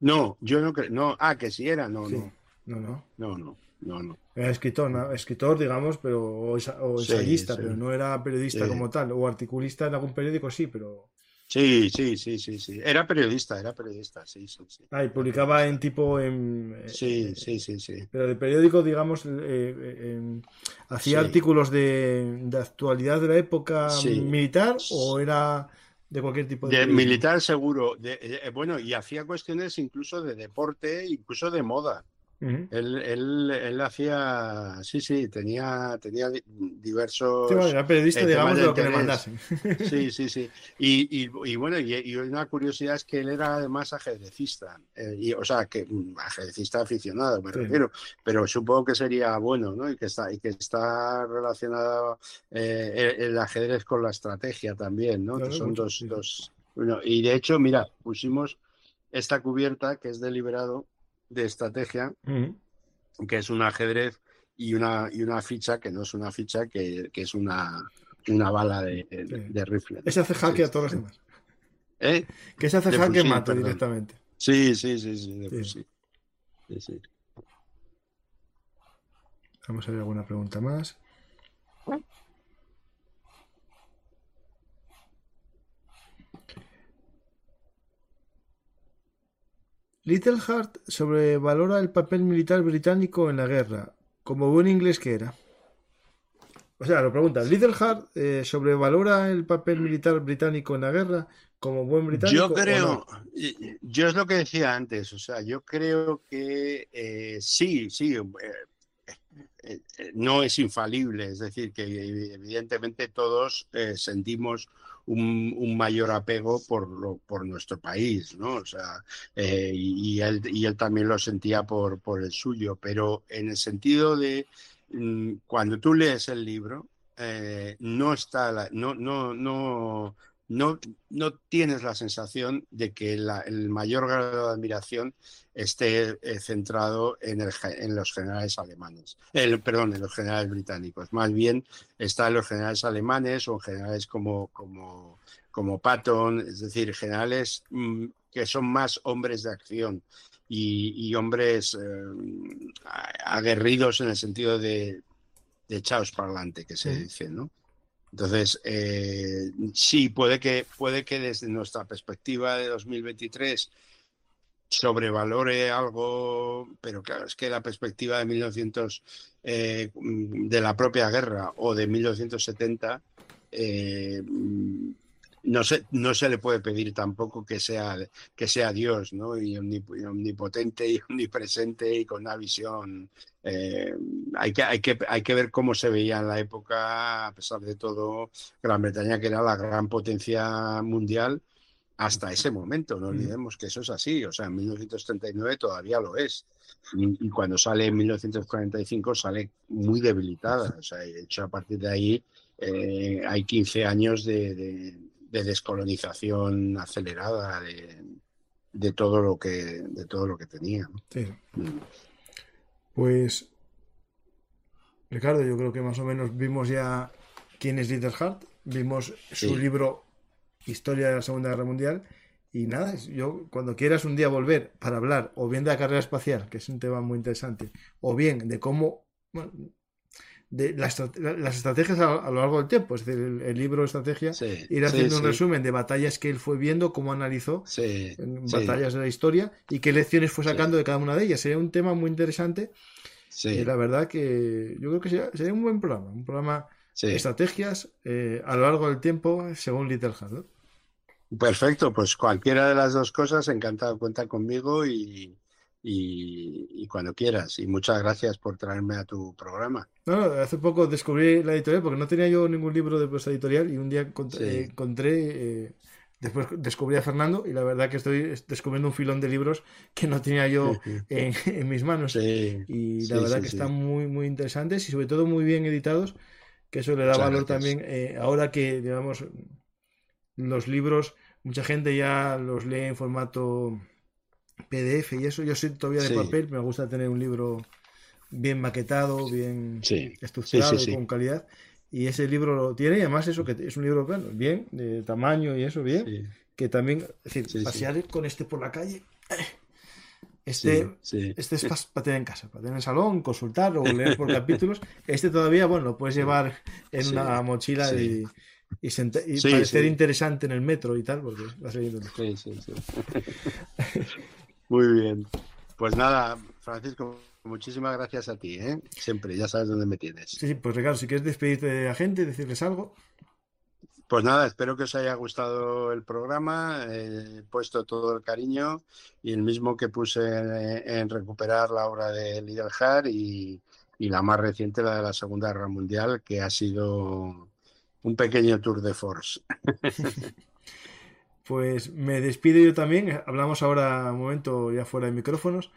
No, yo no creo. No, ah, que si era, no, no. No, no. No, no, no, no. Era escritor, escritor, digamos, pero o, ensayista, pero no era periodista como tal. O articulista en algún periódico, sí, pero. Sí, sí, sí, sí, sí. Era periodista, era periodista, sí, sí, sí. Ah, y publicaba en tipo en... Sí, sí, sí, sí. Pero de periódico, digamos, eh, hacía artículos de, de, actualidad de la época militar o era de cualquier tipo de... militar seguro. De, eh, bueno, y hacía cuestiones incluso de deporte, incluso de moda. Él, él, él, hacía, sí, sí, tenía, tenía diversos. Sí, era periodista, eh, digamos, de lo que le mandasen. Sí, sí, sí. Y, y, y bueno, y, una curiosidad es que él era además ajedrecista, eh, y, o sea, que mm, ajedrecista aficionado, me refiero, pero supongo que sería bueno, ¿no? Y que está, y que está relacionado eh, el, ajedrez con la estrategia también, ¿no? que son dos, dos. Bueno, y de hecho, mira, pusimos esta cubierta que es deliberado de estrategia, que es un ajedrez y una, y una ficha que no es una ficha, que, que es una, una bala de, de, rifle. Ese hace jaque a todos los demás. ¿Eh? Que se hace jaque mata directamente. Sí, sí, sí, sí, sí. sí, Vamos a ver alguna pregunta más. Little Heart sobrevalora el papel militar británico en la guerra, como buen inglés que era. O sea, lo pregunta, ¿Little Heart eh, sobrevalora el papel militar británico en la guerra como buen británico? Yo creo, yo es lo que decía antes, o sea, yo creo que eh, sí, sí, eh, no es infalible, es decir, que evidentemente todos sentimos un, mayor apego por, lo, por nuestro país, ¿no? O sea, y, él, y él también lo sentía por, por el suyo, pero en el sentido de mm, cuando tú lees el libro, no está, no, no, no, no, no tienes la sensación de que el mayor grado de admiración esté eh, centrado en, los generales alemanes, perdón, en los generales británicos. Más bien está en los generales alemanes o en generales como, como, como Patton, es decir, generales mm, que son más hombres de acción y, hombres eh, aguerridos en el sentido de, de chaos parlante, que se dice, ¿no? Entonces, eh, sí, puede que, puede que desde nuestra perspectiva de 2023 sobrevalore algo, pero claro, es que la perspectiva de 1900, eh, de la propia guerra o de 1970, eh, no se, no se le puede pedir tampoco que sea, que sea Dios, ¿no? Y omnipotente y omnipresente y con una visión. Eh, hay, que, hay, que, hay que ver cómo se veía en la época, a pesar de todo, Gran Bretaña, que era la gran potencia mundial hasta ese momento. No olvidemos que eso es así. O sea, en 1939 todavía lo es. Y, cuando sale en 1945 sale muy debilitada. O sea, de hecho, a partir de ahí eh, hay 15 años de de descolonización acelerada de, todo lo que de todo lo que tenía. Mm. Pues Ricardo, yo creo que más o menos vimos ya quién es Dieter Hart, vimos su libro Historia de la Segunda Guerra Mundial y nada, yo cuando quieras un día volver para hablar o bien de la carrera espacial, que es un tema muy interesante, o bien de cómo de las, estrategias a, lo largo del tiempo. Es decir, el, libro de estrategia, ir haciendo un resumen de batallas que él fue viendo, cómo analizó batallas de la historia y qué lecciones fue sacando de cada una de ellas. Sería un tema muy interesante. Y la verdad que yo creo que sería, un buen programa. Un programa de estrategias eh, a lo largo del tiempo, según Little Hard. Perfecto, pues cualquiera de las dos cosas, encantado, cuenta conmigo y, y, cuando quieras. Y muchas gracias por traerme a tu programa. No, hace poco descubrí la editorial porque no tenía yo ningún libro de prosa editorial y un día encontré, eh, después descubrí a Fernando y la verdad que estoy descubriendo un filón de libros que no tenía yo en, mis manos. y la verdad que están muy, muy interesantes y sobre todo muy bien editados, que eso le da valor también eh, ahora que, digamos, los libros, mucha gente ya los lee en formato PDF y eso. Yo soy todavía de papel, me gusta tener un libro bien maquetado, bien estructurado, con calidad. Y ese libro lo tiene, y además eso que es un libro bien, de tamaño y eso, bien. Que también, es decir, pasear con este por la calle. Este, este es para, tener en casa, para tener en el salón, consultar o leer por capítulos. Este todavía, bueno, lo puedes llevar en una mochila y, y, parecer interesante en el metro y tal, porque vas leyendo. Sí, sí, sí. Muy bien. Pues nada, Francisco, muchísimas gracias a ti, ¿eh? Siempre, ya sabes dónde me tienes. Sí, pues Ricardo, si quieres despedirte de la gente, decirles algo. Pues nada, espero que os haya gustado el programa. He puesto todo el cariño y el mismo que puse en, recuperar la obra de Lidl y, y la más reciente, la de la Segunda Guerra Mundial, que ha sido un pequeño tour de force. Pues me despido yo también. Hablamos ahora un momento ya fuera de micrófonos.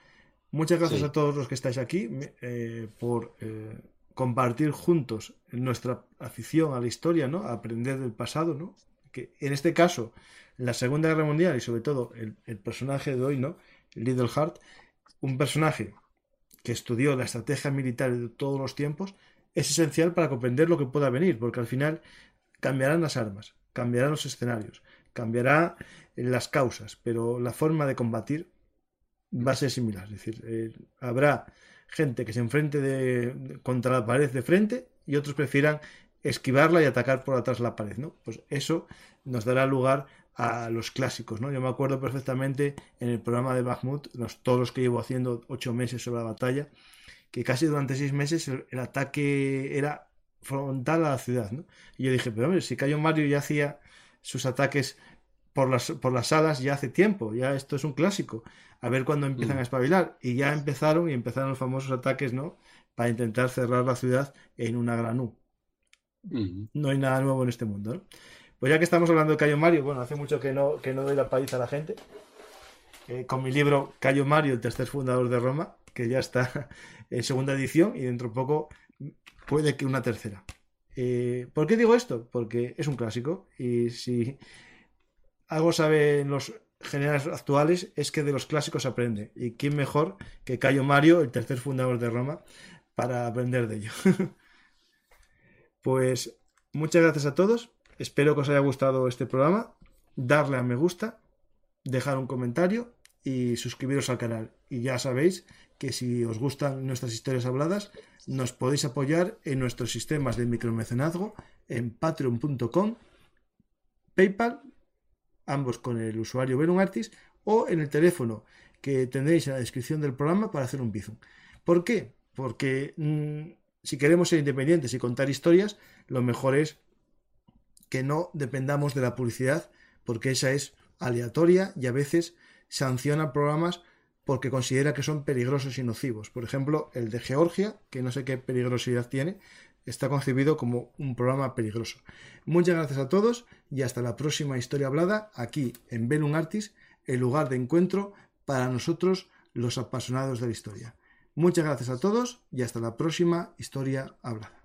Muchas gracias a todos los que estáis aquí eh, por eh, compartir juntos nuestra afición a la historia, ¿no? A aprender del pasado, ¿no? Que en este caso, la Segunda Guerra Mundial y sobre todo el, personaje de hoy, ¿no? Little Hart, un personaje que estudió la estrategia militar de todos los tiempos, es esencial para comprender lo que pueda venir, porque al final cambiarán las armas, cambiarán los escenarios, cambiará las causas, pero la forma de combatir va a ser similar. Es decir, eh, habrá gente que se enfrente de, contra la pared de frente y otros prefieran esquivarla y atacar por atrás la pared, ¿no? Pues eso nos dará lugar a los clásicos, ¿no? Yo me acuerdo perfectamente en el programa de Bakhmut, los, todos los que llevo haciendo ocho meses sobre la batalla, que casi durante seis meses el, ataque era frontal a la ciudad, ¿no? Y yo dije, pero hombre, si Cayo Mario ya hacía sus ataques por las, por las salas ya hace tiempo, ya esto es un clásico. A ver cuándo empiezan mm. a espabilar. Y ya empezaron y empezaron los famosos ataques, ¿no? para intentar cerrar la ciudad en una gran U. No hay nada nuevo en este mundo. Pues ya que estamos hablando de Cayo Mario, bueno, hace mucho que no, que no doy la paliza a la gente. Eh, con mi libro Cayo Mario, el tercer fundador de Roma, que ya está en segunda edición y dentro de poco puede que una tercera. Eh, ¿Por qué digo esto? Porque es un clásico y si algo saben los generales actuales es que de los clásicos aprende. ¿Y quién mejor que Cayo Mario, el tercer fundador de Roma, para aprender de ello? pues muchas gracias a todos. Espero que os haya gustado este programa. Darle a me gusta, dejar un comentario y suscribiros al canal. Y ya sabéis que si os gustan nuestras historias habladas, nos podéis apoyar en nuestros sistemas de micromecenazgo en patreon.com, PayPal, ambos con el usuario Artist, o en el teléfono que tendréis en la descripción del programa para hacer un bizum. ¿Por qué? Porque mm, si queremos ser independientes y contar historias, lo mejor es que no dependamos de la publicidad, porque esa es aleatoria y a veces sanciona programas porque considera que son peligrosos y nocivos. Por ejemplo, el de Georgia, que no sé qué peligrosidad tiene, está concebido como un programa peligroso. Muchas gracias a todos y hasta la próxima historia hablada aquí en Velum Artis, el lugar de encuentro para nosotros los apasionados de la historia. Muchas gracias a todos y hasta la próxima historia hablada.